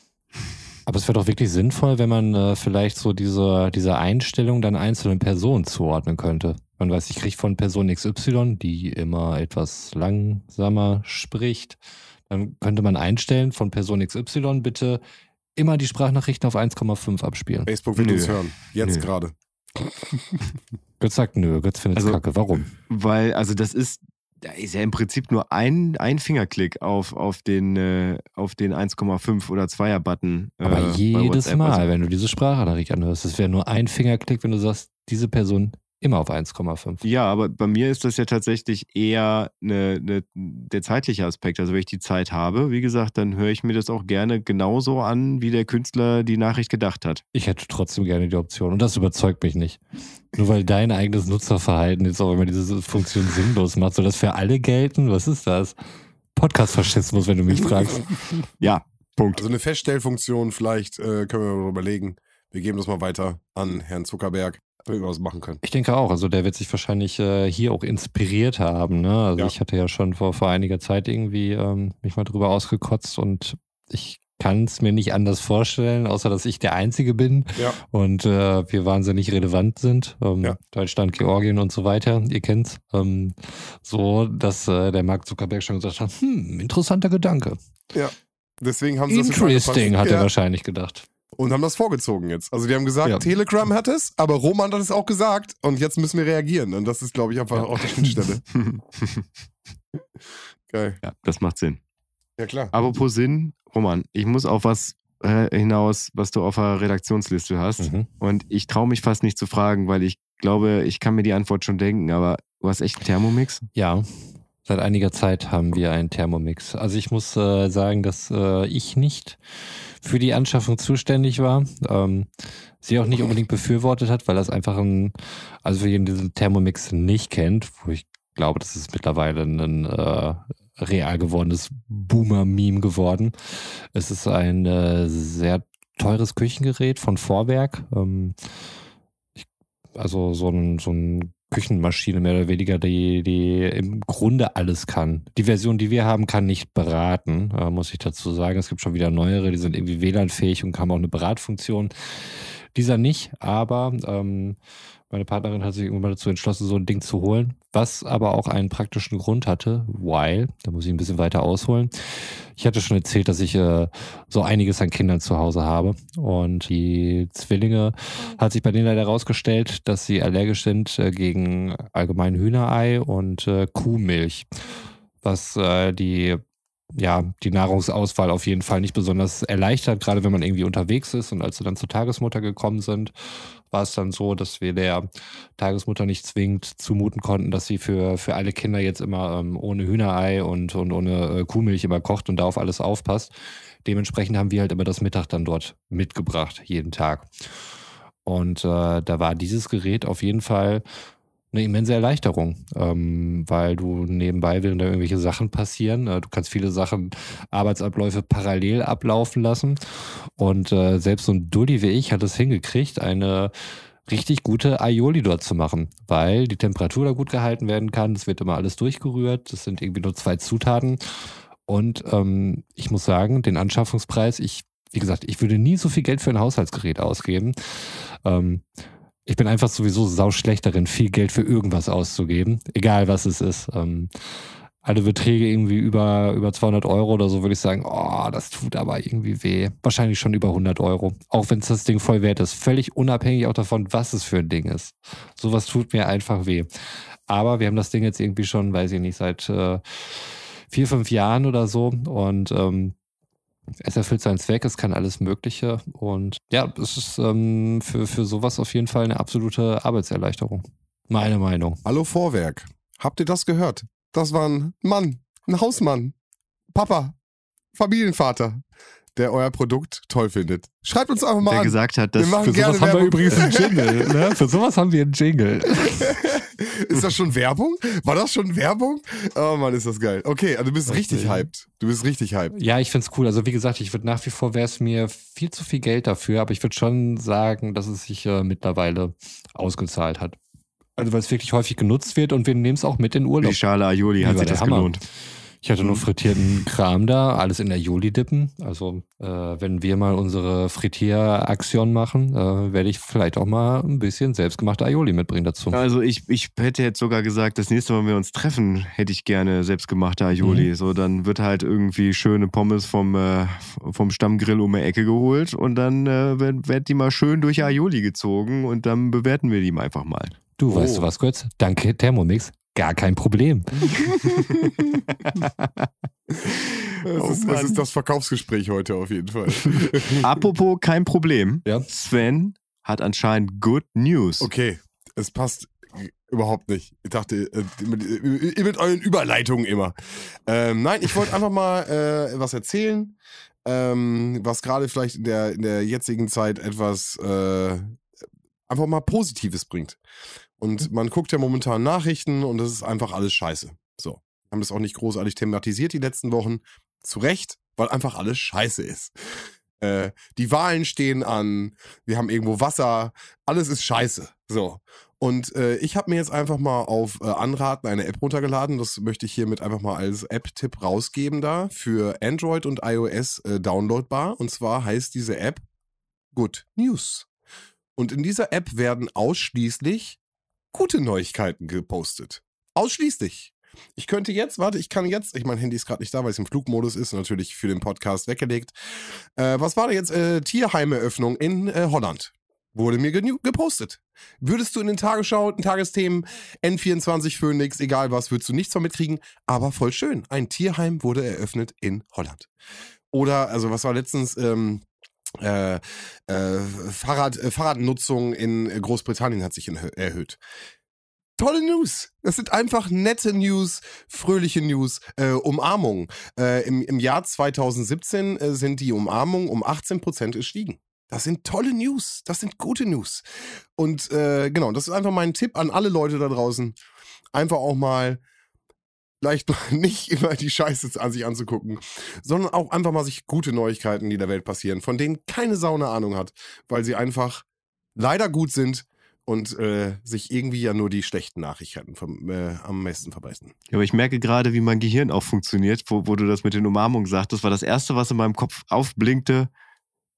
Aber es wäre doch wirklich sinnvoll, wenn man äh, vielleicht so diese, diese Einstellung dann einzelnen Personen zuordnen könnte. Man weiß, ich kriege von Person XY, die immer etwas langsamer spricht. Dann könnte man einstellen von Person XY bitte immer die Sprachnachrichten auf 1,5 abspielen. Facebook will uns hören. Jetzt gerade. [LAUGHS] Götz sagt nö, Götz findet also, kacke. Warum? Weil, also das ist, da ist ja im Prinzip nur ein, ein Fingerklick auf, auf den, äh, den 1,5 oder 2er Button. Äh, Aber jedes Mal, also, wenn du diese Sprachnachricht anhörst, das wäre nur ein Fingerklick, wenn du sagst, diese Person immer auf 1,5. Ja, aber bei mir ist das ja tatsächlich eher eine, eine, der zeitliche Aspekt. Also wenn ich die Zeit habe, wie gesagt, dann höre ich mir das auch gerne genauso an, wie der Künstler die Nachricht gedacht hat. Ich hätte trotzdem gerne die Option und das überzeugt mich nicht. Nur weil dein eigenes Nutzerverhalten jetzt auch immer diese Funktion sinnlos macht. Soll das für alle gelten? Was ist das? Podcast-Faschismus, wenn du mich fragst. [LAUGHS] ja, Punkt. Also eine Feststellfunktion, vielleicht äh, können wir mal überlegen. Wir geben das mal weiter an Herrn Zuckerberg irgendwas machen können. Ich denke auch. Also der wird sich wahrscheinlich äh, hier auch inspiriert haben. Ne? Also ja. ich hatte ja schon vor, vor einiger Zeit irgendwie ähm, mich mal drüber ausgekotzt und ich kann es mir nicht anders vorstellen, außer dass ich der Einzige bin ja. und äh, wir wahnsinnig relevant sind. Ähm, ja. Deutschland, Georgien und so weiter, ihr kennt's. Ähm, so, dass äh, der Mark Zuckerberg schon gesagt hat, hm, interessanter Gedanke. Ja, deswegen haben sie das Interesting, hat er wahrscheinlich gedacht und haben das vorgezogen jetzt. Also die haben gesagt, ja. Telegram hat es, aber Roman hat es auch gesagt und jetzt müssen wir reagieren. Und das ist, glaube ich, einfach ja. auch die Schnittstelle. [LAUGHS] Geil. Ja, das macht Sinn. Ja, klar. Apropos Sinn, Roman, ich muss auf was äh, hinaus, was du auf der Redaktionsliste hast. Mhm. Und ich traue mich fast nicht zu fragen, weil ich glaube, ich kann mir die Antwort schon denken, aber du hast echt einen Thermomix? Ja, Seit einiger Zeit haben wir einen Thermomix. Also ich muss äh, sagen, dass äh, ich nicht für die Anschaffung zuständig war. Ähm, sie auch nicht unbedingt befürwortet hat, weil das einfach ein, also für jeden, der diesen Thermomix nicht kennt, wo ich glaube, das ist mittlerweile ein äh, real gewordenes Boomer-Meme geworden. Es ist ein äh, sehr teures Küchengerät von Vorwerk. Ähm, ich, also so ein, so ein Küchenmaschine mehr oder weniger, die, die im Grunde alles kann. Die Version, die wir haben, kann nicht beraten, äh, muss ich dazu sagen. Es gibt schon wieder neuere, die sind irgendwie WLAN-fähig und haben auch eine Beratfunktion. Dieser nicht, aber ähm, meine Partnerin hat sich irgendwann dazu entschlossen, so ein Ding zu holen, was aber auch einen praktischen Grund hatte, weil, da muss ich ein bisschen weiter ausholen. Ich hatte schon erzählt, dass ich äh, so einiges an Kindern zu Hause habe und die Zwillinge hat sich bei denen leider herausgestellt, dass sie allergisch sind äh, gegen allgemein Hühnerei und äh, Kuhmilch, was äh, die ja, die Nahrungsauswahl auf jeden Fall nicht besonders erleichtert, gerade wenn man irgendwie unterwegs ist. Und als wir dann zur Tagesmutter gekommen sind, war es dann so, dass wir der Tagesmutter nicht zwingend zumuten konnten, dass sie für, für alle Kinder jetzt immer ähm, ohne Hühnerei und, und ohne äh, Kuhmilch immer kocht und da auf alles aufpasst. Dementsprechend haben wir halt immer das Mittag dann dort mitgebracht, jeden Tag. Und äh, da war dieses Gerät auf jeden Fall eine immense Erleichterung, ähm, weil du nebenbei, während da irgendwelche Sachen passieren, äh, du kannst viele Sachen, Arbeitsabläufe parallel ablaufen lassen. Und äh, selbst so ein Dulli wie ich hat es hingekriegt, eine richtig gute Aioli dort zu machen, weil die Temperatur da gut gehalten werden kann. Es wird immer alles durchgerührt. Das sind irgendwie nur zwei Zutaten. Und ähm, ich muss sagen, den Anschaffungspreis, ich, wie gesagt, ich würde nie so viel Geld für ein Haushaltsgerät ausgeben. Ähm, ich bin einfach sowieso sau schlecht darin, viel Geld für irgendwas auszugeben, egal was es ist. Ähm, alle Beträge irgendwie über, über 200 Euro oder so würde ich sagen, oh, das tut aber irgendwie weh. Wahrscheinlich schon über 100 Euro. Auch wenn es das Ding voll wert ist. Völlig unabhängig auch davon, was es für ein Ding ist. Sowas tut mir einfach weh. Aber wir haben das Ding jetzt irgendwie schon, weiß ich nicht, seit äh, vier, fünf Jahren oder so. Und ähm, es erfüllt seinen Zweck, es kann alles Mögliche. Und ja, es ist ähm, für, für sowas auf jeden Fall eine absolute Arbeitserleichterung. Meine Meinung. Hallo Vorwerk. Habt ihr das gehört? Das war ein Mann, ein Hausmann, Papa, Familienvater, der euer Produkt toll findet. Schreibt uns einfach mal Der an. gesagt hat, dass Wir machen Für sowas haben wir übrigens einen [LAUGHS] Jingle. Ne? Für sowas haben wir einen Jingle. [LAUGHS] ist das schon Werbung? War das schon Werbung? Oh Mann, ist das geil. Okay, also du bist richtig hyped. Du bist richtig hyped. Ja, ich find's cool. Also wie gesagt, ich würde nach wie vor wäre es mir viel zu viel Geld dafür, aber ich würde schon sagen, dass es sich äh, mittlerweile ausgezahlt hat. Also weil es wirklich häufig genutzt wird und wir nehmen es auch mit in Urlaub. die Schale Aioli hat sich das Hammer. gelohnt. Ich hatte nur frittierten Kram da, alles in der Joli dippen. Also äh, wenn wir mal unsere Frittieraktion machen, äh, werde ich vielleicht auch mal ein bisschen selbstgemachte Aioli mitbringen dazu. Also ich, ich hätte jetzt sogar gesagt, das nächste Mal, wenn wir uns treffen, hätte ich gerne selbstgemachte Aioli. Mhm. So, dann wird halt irgendwie schöne Pommes vom, äh, vom Stammgrill um die Ecke geholt und dann äh, wird, wird die mal schön durch Aioli gezogen und dann bewerten wir die einfach mal. Du, weißt Oh. du was, Götz? Danke, Thermomix. Gar kein Problem. Es, Oh ist, Mann. ist das Verkaufsgespräch heute auf jeden Fall. [LAUGHS] Apropos kein Problem. Ja. Sven hat anscheinend good news. Okay, es passt überhaupt nicht. Ich dachte, äh, mit, äh, mit euren Überleitungen immer. Ähm, nein, ich wollte einfach mal äh, was erzählen, ähm, was gerade vielleicht in der, in der jetzigen Zeit etwas äh, einfach mal Positives bringt. Und man guckt ja momentan Nachrichten und das ist einfach alles scheiße. So. Wir haben das auch nicht großartig thematisiert die letzten Wochen. Zu Recht, weil einfach alles scheiße ist. Äh, die Wahlen stehen an, wir haben irgendwo Wasser, alles ist scheiße. So. Und äh, ich habe mir jetzt einfach mal auf äh, Anraten eine App runtergeladen. Das möchte ich hiermit einfach mal als App-Tipp rausgeben da für Android und iOS äh, downloadbar. Und zwar heißt diese App Good News. Und in dieser App werden ausschließlich gute Neuigkeiten gepostet. Ausschließlich. Ich könnte jetzt, warte, ich kann jetzt, ich mein Handy ist gerade nicht da, weil es im Flugmodus ist, natürlich für den Podcast weggelegt. Äh, was war da jetzt? Äh, Tierheimeröffnung in äh, Holland. Wurde mir gepostet. Würdest du in den Tagesschau, in Tagesthemen, N24 Phoenix, egal was, würdest du nichts von mitkriegen. Aber voll schön. Ein Tierheim wurde eröffnet in Holland. Oder, also was war letztens, ähm, äh, äh, Fahrrad, äh, Fahrradnutzung in Großbritannien hat sich in, erhöht. Tolle News. Das sind einfach nette News, fröhliche News, äh, Umarmungen. Äh, im, Im Jahr 2017 äh, sind die Umarmungen um 18 Prozent gestiegen. Das sind tolle News. Das sind gute News. Und äh, genau, das ist einfach mein Tipp an alle Leute da draußen. Einfach auch mal vielleicht [LAUGHS] nicht immer die Scheiße an sich anzugucken, sondern auch einfach mal sich gute Neuigkeiten, die in der Welt passieren, von denen keine Sau eine Ahnung hat, weil sie einfach leider gut sind und äh, sich irgendwie ja nur die schlechten Nachrichten vom, äh, am meisten verbrechen. Ja, aber ich merke gerade, wie mein Gehirn auch funktioniert, wo, wo du das mit den Umarmungen sagst. Das war das Erste, was in meinem Kopf aufblinkte.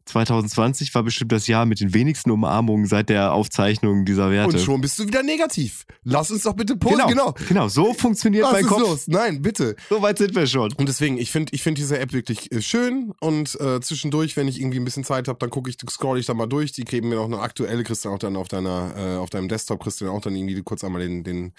2020 war bestimmt das Jahr mit den wenigsten Umarmungen seit der Aufzeichnung dieser Werte. Und schon bist du wieder negativ. Lass uns doch bitte posen. genau, genau. genau, so funktioniert Was mein Kopf. los? Nein, bitte. So weit sind wir schon. Und deswegen, ich finde ich find diese App wirklich äh, schön und äh, zwischendurch, wenn ich irgendwie ein bisschen Zeit habe, dann gucke ich, scroll ich da mal durch. Die geben mir noch eine aktuelle, kriegst du auch dann auf deiner, äh, auf deinem Desktop, kriegst du dann auch dann irgendwie kurz einmal den, den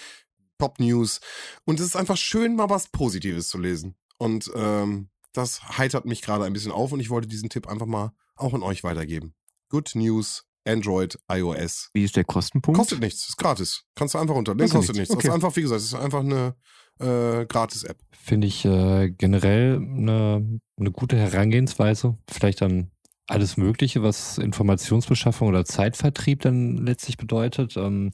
Top News. Und es ist einfach schön, mal was Positives zu lesen. Und ähm, das heitert mich gerade ein bisschen auf und ich wollte diesen Tipp einfach mal auch an euch weitergeben. Good News, Android, iOS. Wie ist der Kostenpunkt? Kostet nichts, ist gratis. Kannst du einfach runterladen. Kostet Kostet nichts. nichts, Das ist okay. einfach, wie gesagt, es ist einfach eine äh, Gratis-App. Finde ich äh, generell eine, eine gute Herangehensweise. Vielleicht dann alles Mögliche, was Informationsbeschaffung oder Zeitvertrieb dann letztlich bedeutet. Ähm,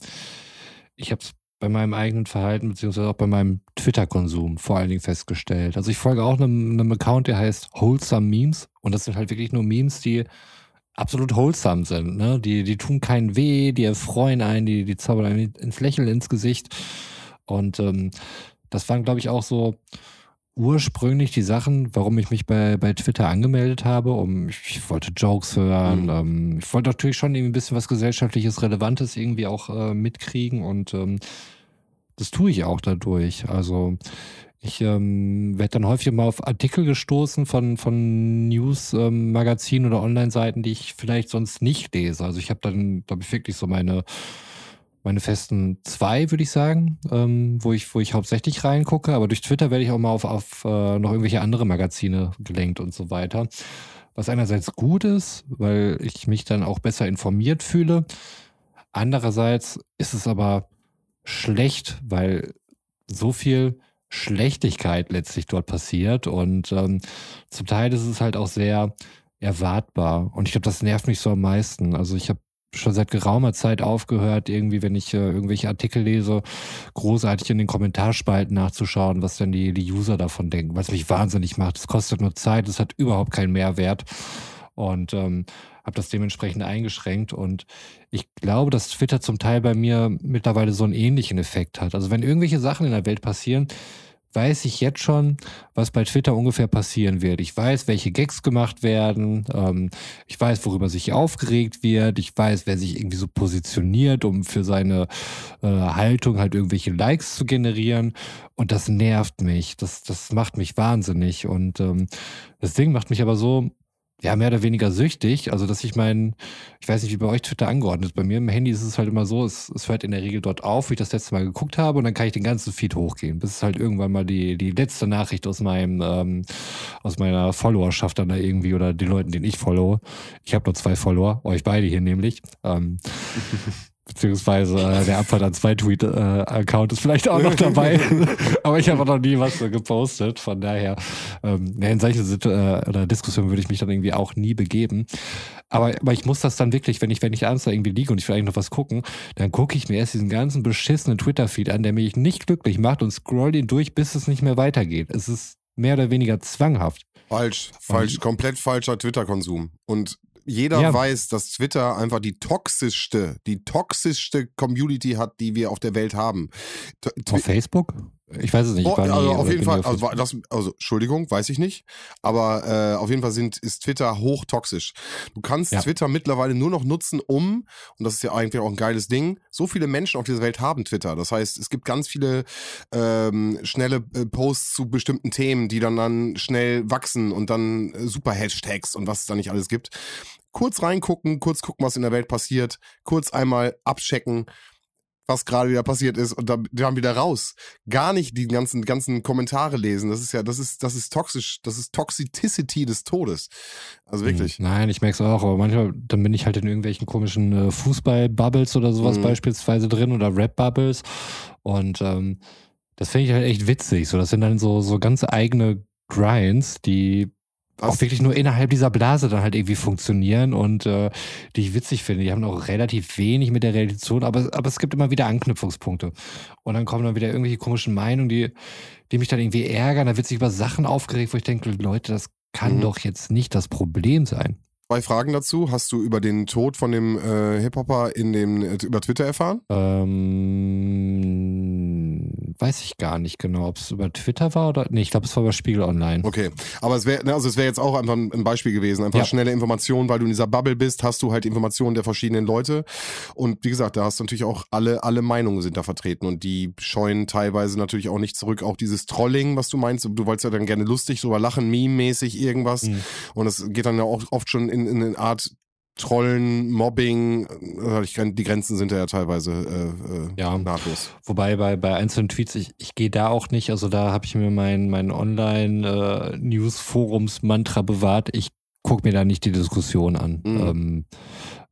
ich habe es bei meinem eigenen Verhalten beziehungsweise auch bei meinem Twitter-Konsum vor allen Dingen festgestellt. Also ich folge auch einem, einem Account, der heißt Wholesome Memes und das sind halt wirklich nur Memes, die absolut wholesome sind. Ne? Die, die tun keinen weh, die erfreuen einen, die, die zaubern einen ins Lächeln ins Gesicht. Und ähm, das waren, glaube ich, auch so ursprünglich die Sachen, warum ich mich bei, bei Twitter angemeldet habe, um ich, ich wollte Jokes hören, Mhm. ähm, ich wollte natürlich schon irgendwie ein bisschen was gesellschaftliches, Relevantes irgendwie auch äh, mitkriegen und ähm, das tue ich auch dadurch. Also ich ähm, werde dann häufig mal auf Artikel gestoßen von, von News-Magazinen oder Online-Seiten, die ich vielleicht sonst nicht lese. Also ich habe dann, glaube ich, wirklich so meine meine festen zwei, würde ich sagen, ähm, wo ich, wo ich hauptsächlich reingucke. Aber durch Twitter werde ich auch mal auf, auf äh, noch irgendwelche andere Magazine gelenkt und so weiter. Was einerseits gut ist, weil ich mich dann auch besser informiert fühle. Andererseits ist es aber schlecht, weil so viel Schlechtigkeit letztlich dort passiert und ähm, zum Teil ist es halt auch sehr erwartbar und ich glaube, das nervt mich so am meisten. Also ich habe schon seit geraumer Zeit aufgehört, irgendwie, wenn ich äh, irgendwelche Artikel lese, großartig in den Kommentarspalten nachzuschauen, was denn die, die User davon denken, was mich wahnsinnig macht. Es kostet nur Zeit, es hat überhaupt keinen Mehrwert und ähm, habe das dementsprechend eingeschränkt und ich glaube, dass Twitter zum Teil bei mir mittlerweile so einen ähnlichen Effekt hat. Also wenn irgendwelche Sachen in der Welt passieren, weiß ich jetzt schon, was bei Twitter ungefähr passieren wird. Ich weiß, welche Gags gemacht werden. Ähm, ich weiß, worüber sich aufgeregt wird. Ich weiß, wer sich irgendwie so positioniert, um für seine äh, Haltung halt irgendwelche Likes zu generieren. Und das nervt mich. Das, das macht mich wahnsinnig. Und ähm, das Ding macht mich aber so, ja, mehr oder weniger süchtig. Also, dass ich mein, ich weiß nicht, wie bei euch Twitter angeordnet ist. Bei mir im Handy ist es halt immer so, es, es hört in der Regel dort auf, wie ich das letzte Mal geguckt habe, und dann kann ich den ganzen Feed hochgehen, bis es halt irgendwann mal die, die letzte Nachricht aus meinem, ähm, aus meiner Followerschaft dann da irgendwie oder den Leuten, den ich follow. Ich habe nur zwei Follower, euch beide hier nämlich. Ähm, [LAUGHS] beziehungsweise äh, der Abfahrt an zwei Tweet-Account ist vielleicht auch noch [LAUGHS] dabei. Aber ich habe noch nie was äh, gepostet. Von daher, ähm, in solche Situ äh, oder Diskussionen würde ich mich dann irgendwie auch nie begeben. Aber, aber ich muss das dann wirklich, wenn ich, wenn ich abends da irgendwie liege und ich will eigentlich noch was gucken, dann gucke ich mir erst diesen ganzen beschissenen Twitter-Feed an, der mich nicht glücklich macht und scroll ihn durch, bis es nicht mehr weitergeht. Es ist mehr oder weniger zwanghaft. Falsch, falsch, komplett falscher Twitter-Konsum. Und jeder Ja. weiß, dass Twitter einfach die toxischste, die toxischste Community hat, die wir auf der Welt haben. T Auf Facebook? Ich weiß es nicht. ich Oh, also auf jeden Fall, also, das, also Entschuldigung, weiß ich nicht, aber äh, auf jeden Fall sind, ist Twitter hochtoxisch. Du kannst Ja. Twitter mittlerweile nur noch nutzen, um, und das ist ja eigentlich auch ein geiles Ding, so viele Menschen auf dieser Welt haben Twitter. Das heißt, es gibt ganz viele ähm, schnelle äh, Posts zu bestimmten Themen, die dann, dann schnell wachsen und dann äh, super Hashtags und was es da nicht alles gibt. Kurz reingucken, kurz gucken, was in der Welt passiert, kurz einmal abchecken, was gerade wieder passiert ist und dann, dann wieder raus. Gar nicht die ganzen, ganzen Kommentare lesen. Das ist ja, das ist, das ist toxisch, das ist Toxicity des Todes. Also wirklich. Hm, Nein, ich merke es auch, aber manchmal, dann bin ich halt in irgendwelchen komischen äh, Fußball-Bubbles oder sowas Mhm. beispielsweise drin oder Rap-Bubbles. Und ähm, das finde ich halt echt witzig. So, das sind dann so, so ganz eigene Grinds, die? Auch wirklich nur innerhalb dieser Blase dann halt irgendwie funktionieren und äh, die ich witzig finde. Die haben auch relativ wenig mit der Realität, aber, aber es gibt immer wieder Anknüpfungspunkte. Und dann kommen dann wieder irgendwelche komischen Meinungen, die, die mich dann irgendwie ärgern. Da wird sich über Sachen aufgeregt, wo ich denke, Leute, das kann Mhm. doch jetzt nicht das Problem sein. Zwei Fragen dazu. Hast du über den Tod von dem äh, Hip-Hopper in dem, äh, über Twitter erfahren? Ähm, weiß ich gar nicht genau, ob es über Twitter war oder. Nee, ich glaube, es war über Spiegel Online. Okay, aber es wäre, also es wäre jetzt auch einfach ein ein Beispiel gewesen, einfach Ja. schnelle Informationen, weil du in dieser Bubble bist, hast du halt Informationen der verschiedenen Leute und wie gesagt, da hast du natürlich auch alle alle Meinungen sind da vertreten und die scheuen teilweise natürlich auch nicht zurück, auch dieses Trolling, was du meinst, du wolltest ja dann gerne lustig drüber lachen, meme-mäßig irgendwas Mhm. und das geht dann ja auch oft schon in, in eine Art Trollen, Mobbing, äh, die Grenzen sind ja teilweise äh, äh, ja. nahtlos. Wobei bei, bei einzelnen Tweets, ich, ich gehe da auch nicht, also da habe ich mir mein, mein Online-News-Forums-Mantra bewahrt. Ich gucke mir da nicht die Diskussion an. Mhm. Ähm,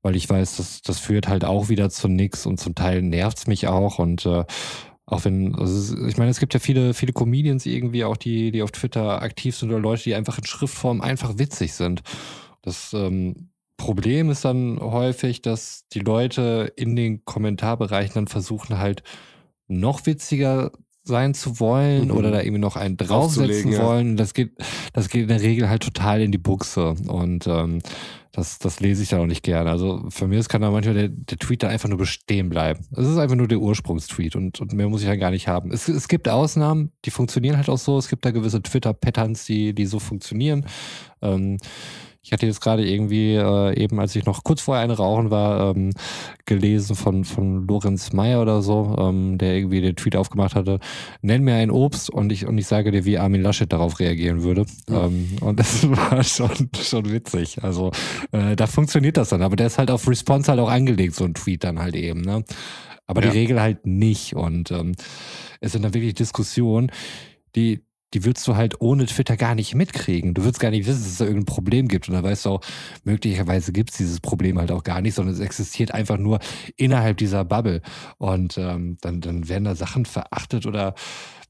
weil ich weiß, das, das führt halt auch wieder zu nix und zum Teil nervt's mich auch und äh, auch wenn, also ich meine, es gibt ja viele, viele Comedians irgendwie auch, die, die auf Twitter aktiv sind oder Leute, die einfach in Schriftform einfach witzig sind. Das ähm, Problem ist dann häufig, dass die Leute in den Kommentarbereichen dann versuchen halt noch witziger sein zu wollen mhm. oder da irgendwie noch einen draufsetzen ja. wollen. Das geht, das geht in der Regel halt total in die Buchse und ähm, das, das lese ich dann auch nicht gerne. Also für mich kann da manchmal der, der Tweet dann einfach nur bestehen bleiben. Es ist einfach nur der Ursprungstweet und, und mehr muss ich ja gar nicht haben. Es, es gibt Ausnahmen, die funktionieren halt auch so. Es gibt da gewisse Twitter-Patterns, die, die so funktionieren. Ähm, ich hatte jetzt gerade irgendwie, äh, eben als ich noch kurz vorher eine rauchen war, ähm, gelesen von, von Lorenz Meyer oder so, ähm, der irgendwie den Tweet aufgemacht hatte, nenn mir ein Obst und ich, und ich sage dir, wie Armin Laschet darauf reagieren würde. Ja. Ähm, und das [LAUGHS] war schon, schon witzig. Also äh, da funktioniert das dann. Aber der ist halt auf Response halt auch angelegt, so ein Tweet dann halt eben. Ne? Aber ja. die Regel halt nicht. Und ähm, es sind dann wirklich Diskussionen, die, die würdest du halt ohne Twitter gar nicht mitkriegen. Du würdest gar nicht wissen, dass es da irgendein Problem gibt. Und da weißt du auch, möglicherweise gibt es dieses Problem halt auch gar nicht, sondern es existiert einfach nur innerhalb dieser Bubble. Und ähm, dann, dann werden da Sachen verachtet oder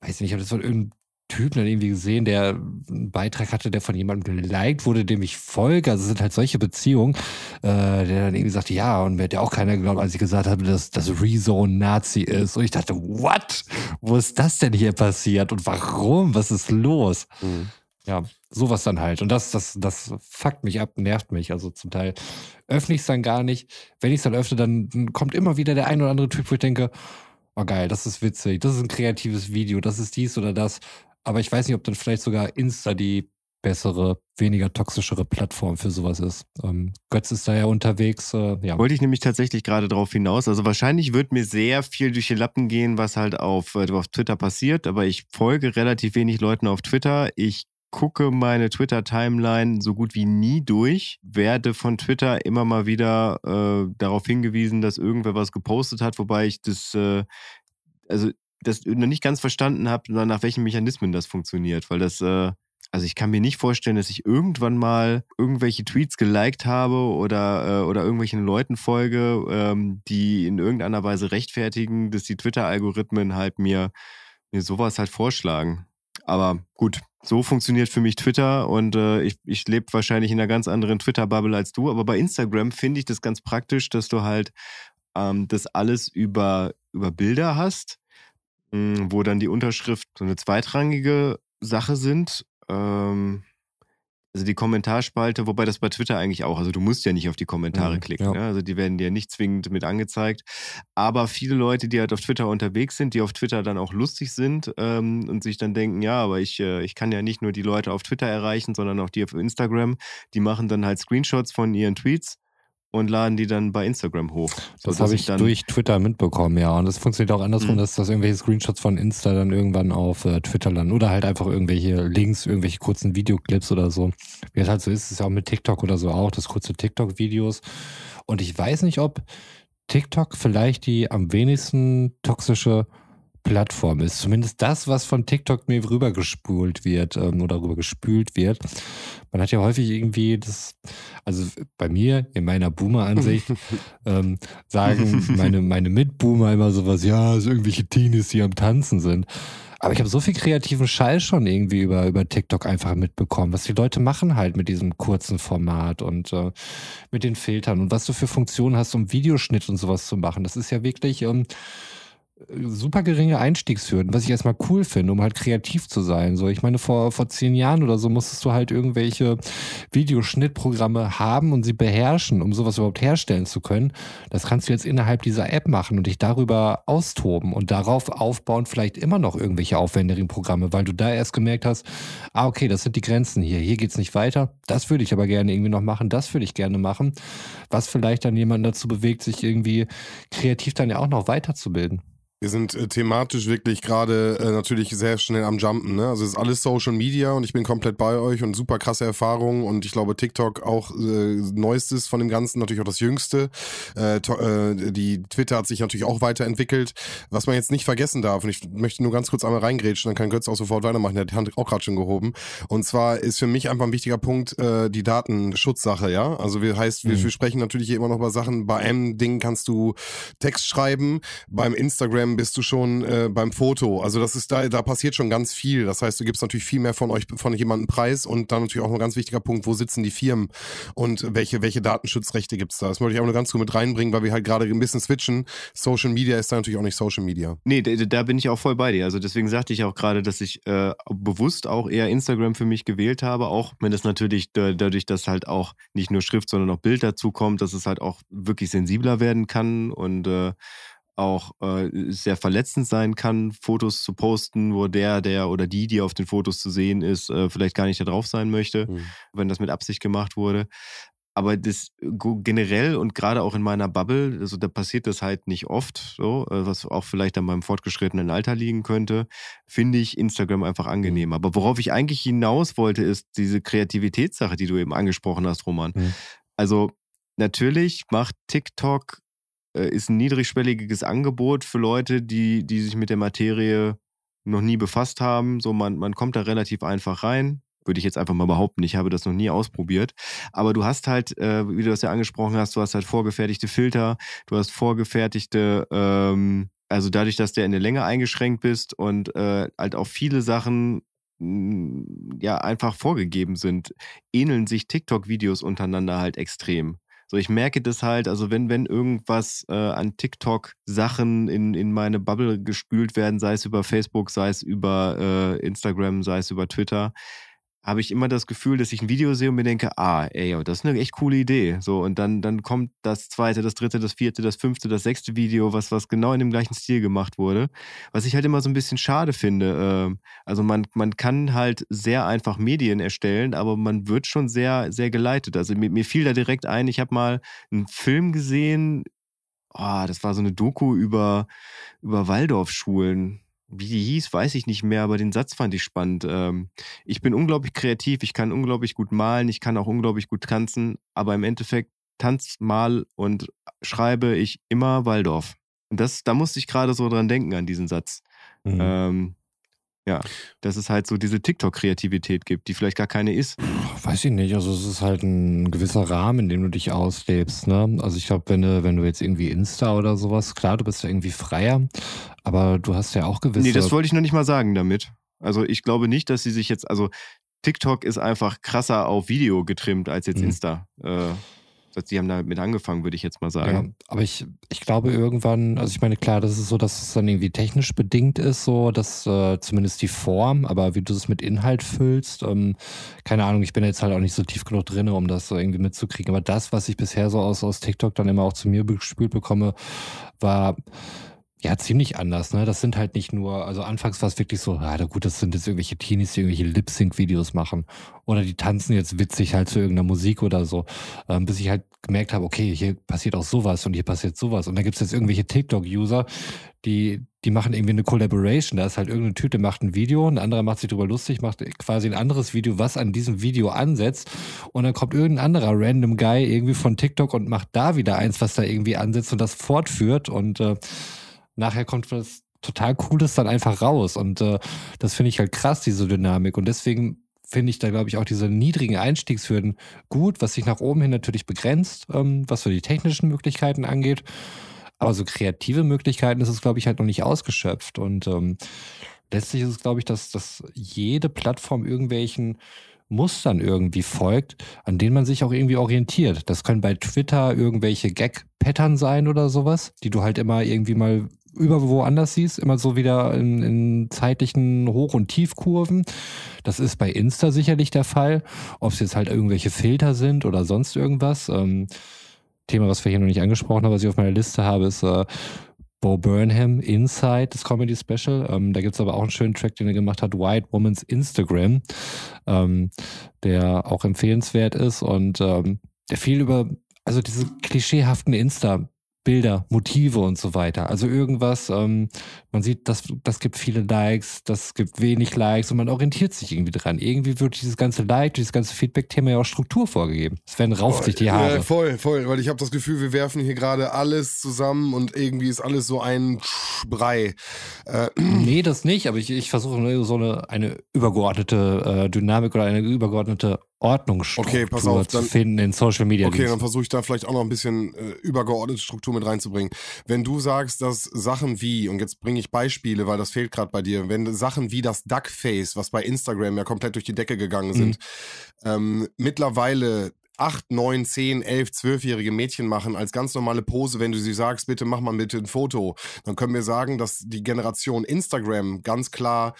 weiß nicht, ich habe das von irgendeinem Typen dann irgendwie gesehen, der einen Beitrag hatte, der von jemandem geliked wurde, dem ich folge. Also es sind halt solche Beziehungen, äh, der dann irgendwie sagte, ja, und mir hat ja auch keiner geglaubt, als ich gesagt habe, dass das Rezone Nazi ist. Und ich dachte, what? Wo ist das denn hier passiert? Und warum? Was ist los? Mhm. Ja, sowas dann halt. Und das, das, das fuckt mich ab, nervt mich. Also zum Teil öffne ich es dann gar nicht. Wenn ich es dann öffne, dann kommt immer wieder der ein oder andere Typ, wo ich denke, oh geil, das ist witzig, das ist ein kreatives Video, das ist dies oder das. Aber ich weiß nicht, ob dann vielleicht sogar Insta die bessere, weniger toxischere Plattform für sowas ist. Ähm, Götz ist da ja unterwegs. Äh, ja. Wollte ich nämlich tatsächlich gerade darauf hinaus. Also wahrscheinlich wird mir sehr viel durch die Lappen gehen, was halt auf, äh, auf Twitter passiert. Aber ich folge relativ wenig Leuten auf Twitter. Ich gucke meine Twitter-Timeline so gut wie nie durch, werde von Twitter immer mal wieder äh, darauf hingewiesen, dass irgendwer was gepostet hat, wobei ich das, äh, also das noch nicht ganz verstanden habe, nach welchen Mechanismen das funktioniert, weil das, äh, also ich kann mir nicht vorstellen, dass ich irgendwann mal irgendwelche Tweets geliked habe oder, äh, oder irgendwelchen Leuten folge, ähm, die in irgendeiner Weise rechtfertigen, dass die Twitter-Algorithmen halt mir, mir sowas halt vorschlagen. Aber gut, so funktioniert für mich Twitter und äh, ich, ich lebe wahrscheinlich in einer ganz anderen Twitter-Bubble als du. Aber bei Instagram finde ich das ganz praktisch, dass du halt ähm, das alles über, über Bilder hast wo dann die Unterschrift so eine zweitrangige Sache sind. Ähm, also die Kommentarspalte, wobei das bei Twitter eigentlich auch, also du musst ja nicht auf die Kommentare mhm, klicken, ja. ne? also die werden dir nicht zwingend mit angezeigt. Aber viele Leute, die halt auf Twitter unterwegs sind, die auf Twitter dann auch lustig sind ähm, und sich dann denken, ja, aber ich, äh, ich kann ja nicht nur die Leute auf Twitter erreichen, sondern auch die auf Instagram, die machen dann halt Screenshots von ihren Tweets und laden die dann bei Instagram hoch. Das habe ich durch Twitter mitbekommen, ja. Und das funktioniert auch andersrum, mhm. dass, dass irgendwelche Screenshots von Insta dann irgendwann auf äh, Twitter landen oder halt einfach irgendwelche Links, irgendwelche kurzen Videoclips oder so. Wie es halt so ist, ist ja auch mit TikTok oder so auch, das kurze TikTok-Videos. Und ich weiß nicht, ob TikTok vielleicht die am wenigsten toxische Plattform ist. Zumindest das, was von TikTok mir rübergespult wird ähm, oder rüber gespült wird. Man hat ja häufig irgendwie das, also bei mir, in meiner Boomer-Ansicht, [LAUGHS] ähm, sagen meine, meine Mitboomer immer sowas, ja, so irgendwelche Teenies, die am Tanzen sind. Aber ich habe so viel kreativen Scheiß schon irgendwie über, über TikTok einfach mitbekommen, was die Leute machen halt mit diesem kurzen Format und äh, mit den Filtern und was du für Funktionen hast, um Videoschnitt und sowas zu machen. Das ist ja wirklich, ähm, super geringe Einstiegshürden, was ich erstmal cool finde, um halt kreativ zu sein. So, ich meine, vor, vor zehn Jahren oder so musstest du halt irgendwelche Videoschnittprogramme haben und sie beherrschen, um sowas überhaupt herstellen zu können. Das kannst du jetzt innerhalb dieser App machen und dich darüber austoben und darauf aufbauen, vielleicht immer noch irgendwelche aufwendigen Programme, weil du da erst gemerkt hast, ah, okay, das sind die Grenzen hier. Hier geht's nicht weiter. Das würde ich aber gerne irgendwie noch machen. Das würde ich gerne machen. Was vielleicht dann jemanden dazu bewegt, sich irgendwie kreativ dann ja auch noch weiterzubilden. Wir sind äh, thematisch wirklich gerade äh, natürlich sehr schnell am Jumpen. Ne? Also es ist alles Social Media und ich bin komplett bei euch und super krasse Erfahrungen und ich glaube TikTok auch äh, neuestes von dem Ganzen, natürlich auch das jüngste. Äh, äh, die Twitter hat sich natürlich auch weiterentwickelt. Was man jetzt nicht vergessen darf und ich möchte nur ganz kurz einmal reingrätschen, dann kann Götz auch sofort weitermachen, der hat die Hand auch gerade schon gehoben. Und zwar ist für mich einfach ein wichtiger Punkt äh, die Datenschutzsache, ja. Also wir heißt, wir, mhm. wir sprechen natürlich hier immer noch über Sachen. Bei einem Ding kannst du Text schreiben, beim Instagram bist du schon äh, beim Foto. Also das ist da, da passiert schon ganz viel. Das heißt, du gibst natürlich viel mehr von euch, von jemandem Preis und dann natürlich auch ein ganz wichtiger Punkt, wo sitzen die Firmen und welche, welche Datenschutzrechte gibt's da? Das wollte ich auch nur ganz gut mit reinbringen, weil wir halt gerade ein bisschen switchen. Social Media ist da natürlich auch nicht Social Media. Nee, da, da bin ich auch voll bei dir. Also deswegen sagte ich auch gerade, dass ich äh, bewusst auch eher Instagram für mich gewählt habe, auch wenn es natürlich dadurch, dass halt auch nicht nur Schrift, sondern auch Bild dazu kommt, dass es halt auch wirklich sensibler werden kann und äh, auch äh, sehr verletzend sein kann, Fotos zu posten, wo der, der oder die, die auf den Fotos zu sehen ist, äh, vielleicht gar nicht da drauf sein möchte, mhm. wenn das mit Absicht gemacht wurde. Aber das generell und gerade auch in meiner Bubble, also da passiert das halt nicht oft, so, äh, was auch vielleicht an meinem fortgeschrittenen Alter liegen könnte, finde ich Instagram einfach angenehm. Mhm. Aber worauf ich eigentlich hinaus wollte, ist diese Kreativitätssache, die du eben angesprochen hast, Roman. Mhm. Also natürlich macht TikTok ist ein niedrigschwelliges Angebot für Leute, die, die sich mit der Materie noch nie befasst haben. So, man, man kommt da relativ einfach rein. Würde ich jetzt einfach mal behaupten. Ich habe das noch nie ausprobiert. Aber du hast halt, äh, wie du das ja angesprochen hast, du hast halt vorgefertigte Filter, du hast vorgefertigte, ähm, also dadurch, dass der in der Länge eingeschränkt bist und äh, halt auch viele Sachen mm, ja einfach vorgegeben sind, ähneln sich TikTok-Videos untereinander halt extrem. So, ich merke das halt, also wenn, wenn irgendwas äh, an TikTok-Sachen in, in meine Bubble gespült werden, sei es über Facebook, sei es über äh, Instagram, sei es über Twitter, habe ich immer das Gefühl, dass ich ein Video sehe und mir denke, ah, ey, das ist eine echt coole Idee. So, und dann, dann kommt das zweite, das dritte, das vierte, das fünfte, das sechste Video, was, was genau in dem gleichen Stil gemacht wurde. Was ich halt immer so ein bisschen schade finde. Ähm, also man, man kann halt sehr einfach Medien erstellen, aber man wird schon sehr, sehr geleitet. Also mir, mir fiel da direkt ein, ich habe mal einen Film gesehen, oh, das war so eine Doku über, über Waldorfschulen wie die hieß, weiß ich nicht mehr, aber den Satz fand ich spannend. Ähm, ich bin unglaublich kreativ, ich kann unglaublich gut malen, ich kann auch unglaublich gut tanzen, aber im Endeffekt tanz, mal und schreibe ich immer Waldorf. Und das, da musste ich gerade so dran denken an diesen Satz. Mhm. Ähm, ja, dass es halt so diese TikTok-Kreativität gibt, die vielleicht gar keine ist. Weiß ich nicht. Also es ist halt ein gewisser Rahmen, in dem du dich auslebst. Ne? Also ich glaube, wenn du, wenn du jetzt irgendwie Insta oder sowas, klar, du bist ja irgendwie freier, aber du hast ja auch gewisse. Nee, das wollte ich noch nicht mal sagen damit. Also ich glaube nicht, dass sie sich jetzt, also TikTok ist einfach krasser auf Video getrimmt als jetzt mhm. Insta. Äh, Sie haben damit angefangen, würde ich jetzt mal sagen. Ja, aber ich, ich glaube irgendwann, also ich meine, klar, das ist so, dass es dann irgendwie technisch bedingt ist, so, dass äh, zumindest die Form, aber wie du es mit Inhalt füllst, ähm, keine Ahnung, ich bin jetzt halt auch nicht so tief genug drin, um das so irgendwie mitzukriegen. Aber das, was ich bisher so aus, aus TikTok dann immer auch zu mir gespült bekomme, war ja, ziemlich anders, ne? Das sind halt nicht nur, also anfangs war es wirklich so, ja, gut, das sind jetzt irgendwelche Teenies, die irgendwelche Lip-Sync-Videos machen. Oder die tanzen jetzt witzig halt zu irgendeiner Musik oder so. Ähm, bis ich halt gemerkt habe, okay, hier passiert auch sowas und hier passiert sowas. Und da gibt's jetzt irgendwelche TikTok-User, die, die machen irgendwie eine Collaboration. Da ist halt irgendeine Tüte, macht ein Video, ein anderer macht sich drüber lustig, macht quasi ein anderes Video, was an diesem Video ansetzt. Und dann kommt irgendein anderer random Guy irgendwie von TikTok und macht da wieder eins, was da irgendwie ansetzt und das fortführt. Und äh, nachher kommt was total Cooles dann einfach raus. Und äh, das finde ich halt krass, diese Dynamik. Und deswegen finde ich da, glaube ich, auch diese niedrigen Einstiegshürden gut, was sich nach oben hin natürlich begrenzt, ähm, was so die technischen Möglichkeiten angeht. Aber so kreative Möglichkeiten ist es, glaube ich, halt noch nicht ausgeschöpft. Und ähm, letztlich ist es, glaube ich, dass, dass jede Plattform irgendwelchen Mustern irgendwie folgt, an denen man sich auch irgendwie orientiert. Das können bei Twitter irgendwelche Gag-Pattern sein oder sowas, die du halt immer irgendwie mal über woanders siehst, immer so wieder in, in zeitlichen Hoch- und Tiefkurven. Das ist bei Insta sicherlich der Fall. Ob es jetzt halt irgendwelche Filter sind oder sonst irgendwas. Ähm, Thema, was wir hier noch nicht angesprochen haben, was ich auf meiner Liste habe, ist äh, Bo Burnham Inside, das Comedy Special. Ähm, da gibt es aber auch einen schönen Track, den er gemacht hat, White Woman's Instagram, ähm, der auch empfehlenswert ist und ähm, der viel über, also diese klischeehaften Insta- Bilder, Motive und so weiter. Also irgendwas, ähm, man sieht, das, das gibt viele Likes, das gibt wenig Likes und man orientiert sich irgendwie dran. Irgendwie wird dieses ganze Like, dieses ganze Feedback-Thema ja auch Struktur vorgegeben. Sven rauft sich die Haare. Ja, voll, voll, weil ich habe das Gefühl, wir werfen hier gerade alles zusammen und irgendwie ist alles so ein Brei. Äh, [CLEARS THROAT] nee, das nicht, aber ich, ich versuche so eine, eine übergeordnete äh, Dynamik oder eine übergeordnete Ordnungsstruktur okay, pass auf, zu finden in Social Media. Okay, dann versuche ich da vielleicht auch noch ein bisschen äh, übergeordnete Struktur mit reinzubringen. Wenn du sagst, dass Sachen wie, und jetzt bringe ich Beispiele, weil das fehlt gerade bei dir, wenn Sachen wie das Duckface, was bei Instagram ja komplett durch die Decke gegangen sind, mhm. ähm, mittlerweile acht, neun, zehn, elf, zwölfjährige Mädchen machen als ganz normale Pose, wenn du sie sagst, bitte mach mal bitte ein Foto, dann können wir sagen, dass die Generation Instagram ganz klar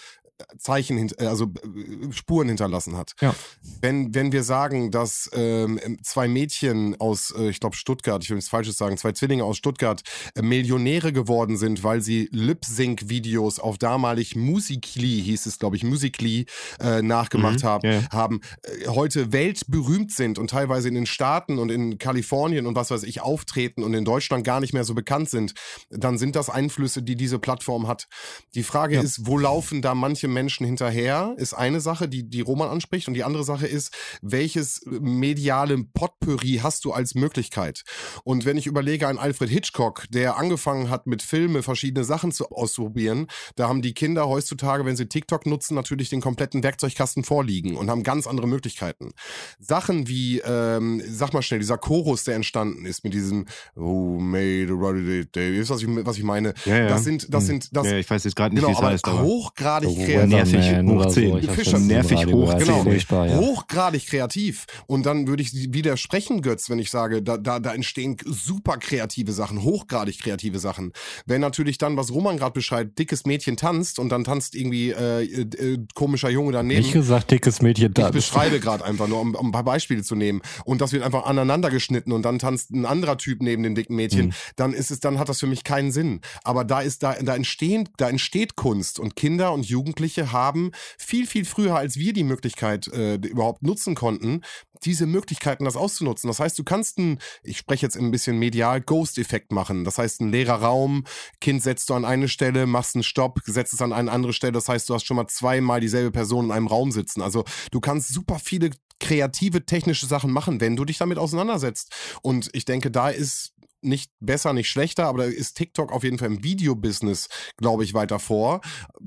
Zeichen, äh, also äh, Spuren hinterlassen hat. Ja. Wenn, wenn wir sagen, dass ähm, zwei Mädchen aus, äh, ich glaube Stuttgart, ich will nichts Falsches sagen, zwei Zwillinge aus Stuttgart äh, Millionäre geworden sind, weil sie Lip-Sync-Videos auf damalig Musically, hieß es glaube ich, Musically äh, nachgemacht mhm, haben, yeah. haben äh, heute weltberühmt sind und teilweise in den Staaten und in Kalifornien und was weiß ich auftreten und in Deutschland gar nicht mehr so bekannt sind, dann sind das Einflüsse, die diese Plattform hat. Die Frage ja. ist, wo laufen da manche manche Menschen hinterher, ist eine Sache, die, die Roman anspricht. Und die andere Sache ist, welches mediale Potpourri hast du als Möglichkeit? Und wenn ich überlege an Alfred Hitchcock, der angefangen hat, mit Filme verschiedene Sachen zu, auszuprobieren, da haben die Kinder heutzutage, wenn sie TikTok nutzen, natürlich den kompletten Werkzeugkasten vorliegen und haben ganz andere Möglichkeiten. Sachen wie, ähm, sag mal schnell, dieser Chorus, der entstanden ist mit diesem Oh, made a day, was ich, was ich meine. Ja, ja. Das sind, das hm. sind, das. Ja, ich weiß jetzt gerade nicht, genau, wie es heißt. Aber hochgradig oh, nervig hoch 10. So. Nervig hoch 10. Genau. Ja. Hochgradig kreativ. Und dann würde ich widersprechen, Götz, wenn ich sage, da, da, da entstehen super kreative Sachen, hochgradig kreative Sachen. Wenn natürlich dann, was Roman gerade beschreibt, dickes Mädchen tanzt und dann tanzt irgendwie äh, äh, komischer Junge daneben. Nicht gesagt, dickes Mädchen tanzt. Ich beschreibe gerade [LAUGHS] einfach nur, um, um, ein paar Beispiele zu nehmen. Und das wird einfach aneinander geschnitten und dann tanzt ein anderer Typ neben dem dicken Mädchen. Mhm. Dann ist es, dann hat das für mich keinen Sinn. Aber da ist, da, da entstehen, da entsteht Kunst und Kinder und Jugendliche haben viel, viel früher, als wir die Möglichkeit äh, überhaupt nutzen konnten, diese Möglichkeiten, das auszunutzen. Das heißt, du kannst einen, ich spreche jetzt ein bisschen medial, Ghost-Effekt machen. Das heißt, ein leerer Raum, Kind setzt du an eine Stelle, machst einen Stopp, setzt es an eine andere Stelle. Das heißt, du hast schon mal zweimal dieselbe Person in einem Raum sitzen. Also du kannst super viele kreative technische Sachen machen, wenn du dich damit auseinandersetzt. Und ich denke, da ist nicht besser, nicht schlechter, aber da ist TikTok auf jeden Fall im Videobusiness, glaube ich, weiter vor.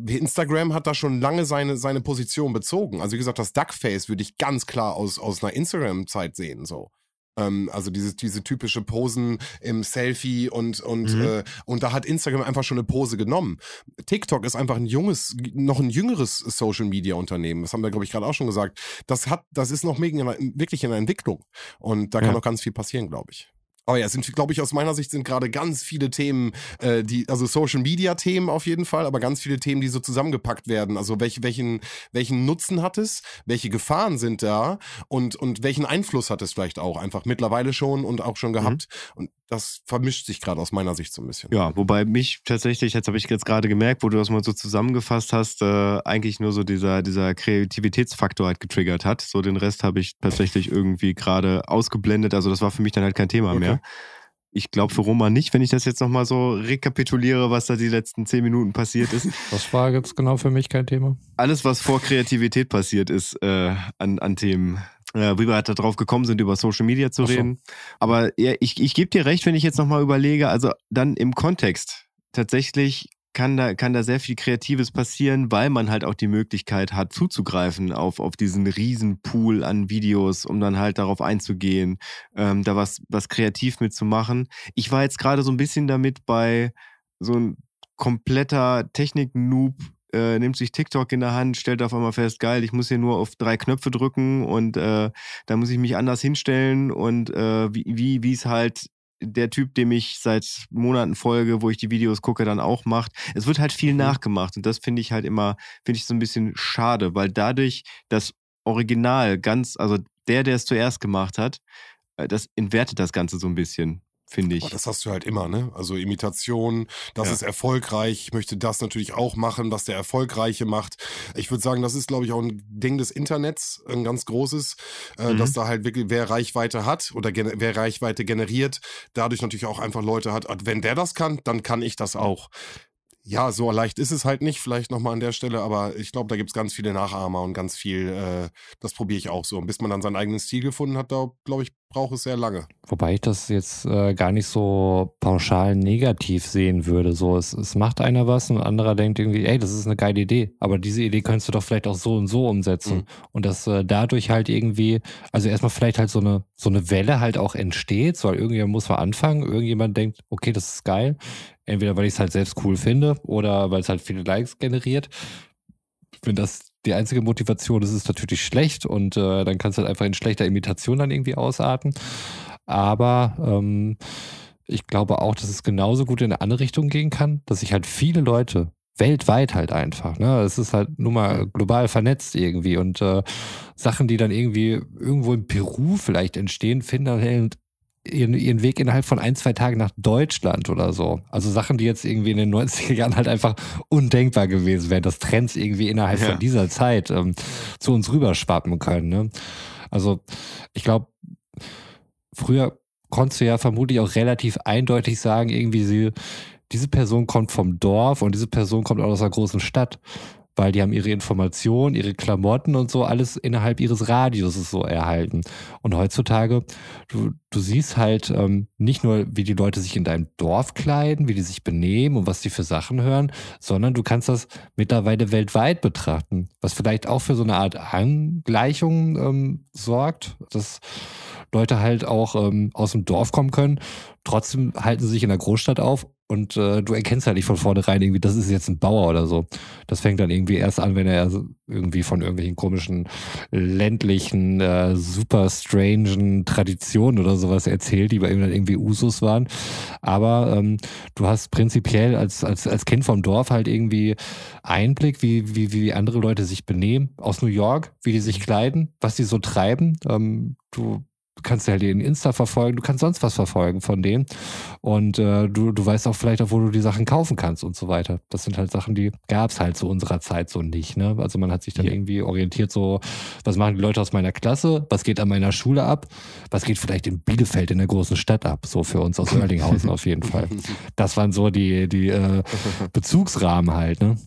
Instagram hat da schon lange seine, seine Position bezogen. Also wie gesagt, das Duckface würde ich ganz klar aus, aus einer Instagram-Zeit sehen, so ähm, also diese, diese typische Posen im Selfie und und mhm. äh, und da hat Instagram einfach schon eine Pose genommen. TikTok ist einfach ein junges, noch ein jüngeres Social Media Unternehmen. Das haben wir glaube ich gerade auch schon gesagt. Das hat, das ist noch wirklich in der Entwicklung und da kann ja. noch ganz viel passieren, glaube ich. Oh ja, sind, glaube ich, aus meiner Sicht sind gerade ganz viele Themen, äh, die, also Social Media Themen auf jeden Fall, aber ganz viele Themen, die so zusammengepackt werden. Also welch, welchen, welchen Nutzen hat es, welche Gefahren sind da und, und welchen Einfluss hat es vielleicht auch einfach mittlerweile schon und auch schon gehabt. Mhm. Und das vermischt sich gerade aus meiner Sicht so ein bisschen. Ja, wobei mich tatsächlich, jetzt habe ich jetzt gerade gemerkt, wo du das mal so zusammengefasst hast, äh, eigentlich nur so dieser, dieser Kreativitätsfaktor halt getriggert hat. So den Rest habe ich tatsächlich irgendwie gerade ausgeblendet. Also das war für mich dann halt kein Thema okay. mehr. Ich glaube für Roma nicht, wenn ich das jetzt nochmal so rekapituliere, was da die letzten zehn Minuten passiert ist. [LAUGHS] Das war jetzt genau für mich kein Thema. Alles, was vor Kreativität passiert ist, äh, an, an Themen, äh, wie wir halt darauf gekommen sind, über Social Media zu so. reden. Aber ja, ich, ich gebe dir recht, wenn ich jetzt nochmal überlege, also dann im Kontext tatsächlich kann da, kann da sehr viel Kreatives passieren, weil man halt auch die Möglichkeit hat, zuzugreifen auf, auf diesen riesen Pool an Videos, um dann halt darauf einzugehen, ähm, da was, was kreativ mitzumachen. Ich war jetzt gerade so ein bisschen damit bei so ein kompletter Technik-Noob, äh, nimmt sich TikTok in der Hand, stellt auf einmal fest, geil, ich muss hier nur auf drei Knöpfe drücken und äh, da muss ich mich anders hinstellen und äh, wie wie es halt der Typ, dem ich seit Monaten folge, wo ich die Videos gucke, dann auch macht. Es wird halt viel mhm. nachgemacht und das finde ich halt immer, finde ich so ein bisschen schade, weil dadurch das Original ganz, also der, der es zuerst gemacht hat, äh, das entwertet das Ganze so ein bisschen. Finde ich. Aber das hast du halt immer, ne? Also Imitation, das Ja. ist erfolgreich. Ich möchte das natürlich auch machen, was der Erfolgreiche macht. Ich würde sagen, das ist, glaube ich, auch ein Ding des Internets, ein ganz großes, äh, Mhm. dass da halt wirklich, wer Reichweite hat oder wer Reichweite generiert, dadurch natürlich auch einfach Leute hat, wenn der das kann, dann kann ich das auch. Ja, so leicht ist es halt nicht, vielleicht nochmal an der Stelle, aber ich glaube, da gibt's ganz viele Nachahmer und ganz viel, äh, das probiere ich auch so. Und bis man dann seinen eigenen Stil gefunden hat, da glaube ich, braucht es sehr lange. Wobei ich das jetzt äh, gar nicht so pauschal negativ sehen würde. So, es, es macht einer was und ein anderer denkt irgendwie, ey, das ist eine geile Idee. Aber diese Idee könntest du doch vielleicht auch so und so umsetzen. Mhm. Und dass äh, dadurch halt irgendwie, also erstmal vielleicht halt so eine, so eine Welle halt auch entsteht, so, weil irgendjemand muss mal anfangen, irgendjemand denkt, okay, das ist geil. Entweder weil ich es halt selbst cool finde oder weil es halt viele Likes generiert. Wenn das die einzige Motivation ist, ist es natürlich schlecht und äh, dann kannst du halt einfach in schlechter Imitation dann irgendwie ausarten. Aber ähm, ich glaube auch, dass es genauso gut in eine andere Richtung gehen kann, dass sich halt viele Leute weltweit halt einfach, ne, es ist halt nur mal global vernetzt irgendwie und äh, Sachen, die dann irgendwie irgendwo in Peru vielleicht entstehen, finden dann halt ihren, ihren Weg innerhalb von ein, zwei Tagen nach Deutschland oder so. Also Sachen, die jetzt irgendwie in den 90er Jahren halt einfach undenkbar gewesen wären, dass Trends irgendwie innerhalb Ja. von dieser Zeit ähm, zu uns rüberschwappen können. Ne? Also ich glaube, früher konntest du ja vermutlich auch relativ eindeutig sagen, irgendwie sie, diese Person kommt vom Dorf und diese Person kommt aus einer großen Stadt. Weil die haben ihre Informationen, ihre Klamotten und so alles innerhalb ihres Radiuses so erhalten. Und heutzutage, du, du siehst halt ähm, nicht nur, wie die Leute sich in deinem Dorf kleiden, wie die sich benehmen und was die für Sachen hören, sondern du kannst das mittlerweile weltweit betrachten. Was vielleicht auch für so eine Art Angleichung ähm, sorgt, dass Leute halt auch ähm, aus dem Dorf kommen können, trotzdem halten sie sich in der Großstadt auf und äh, du erkennst halt nicht von vornherein irgendwie, das ist jetzt ein Bauer oder so. Das fängt dann irgendwie erst an, wenn er irgendwie von irgendwelchen komischen ländlichen, äh, super strangen Traditionen oder sowas erzählt, die bei ihm dann irgendwie Usus waren. Aber ähm, du hast prinzipiell als, als, als Kind vom Dorf halt irgendwie Einblick, wie, wie, wie andere Leute sich benehmen aus New York, wie die sich kleiden, was die so treiben. Ähm, du kannst ja halt den Insta verfolgen, du kannst sonst was verfolgen von denen und äh, du, du weißt auch vielleicht auch, wo du die Sachen kaufen kannst und so weiter. Das sind halt Sachen, die gab's halt zu unserer Zeit so nicht. Ne? Also man hat sich dann Ja. irgendwie orientiert so, was machen die Leute aus meiner Klasse, was geht an meiner Schule ab, was geht vielleicht in Bielefeld in der großen Stadt ab, so für uns aus Oerlinghausen auf jeden Fall. [LAUGHS] Das waren so die, die äh, Bezugsrahmen halt, ne?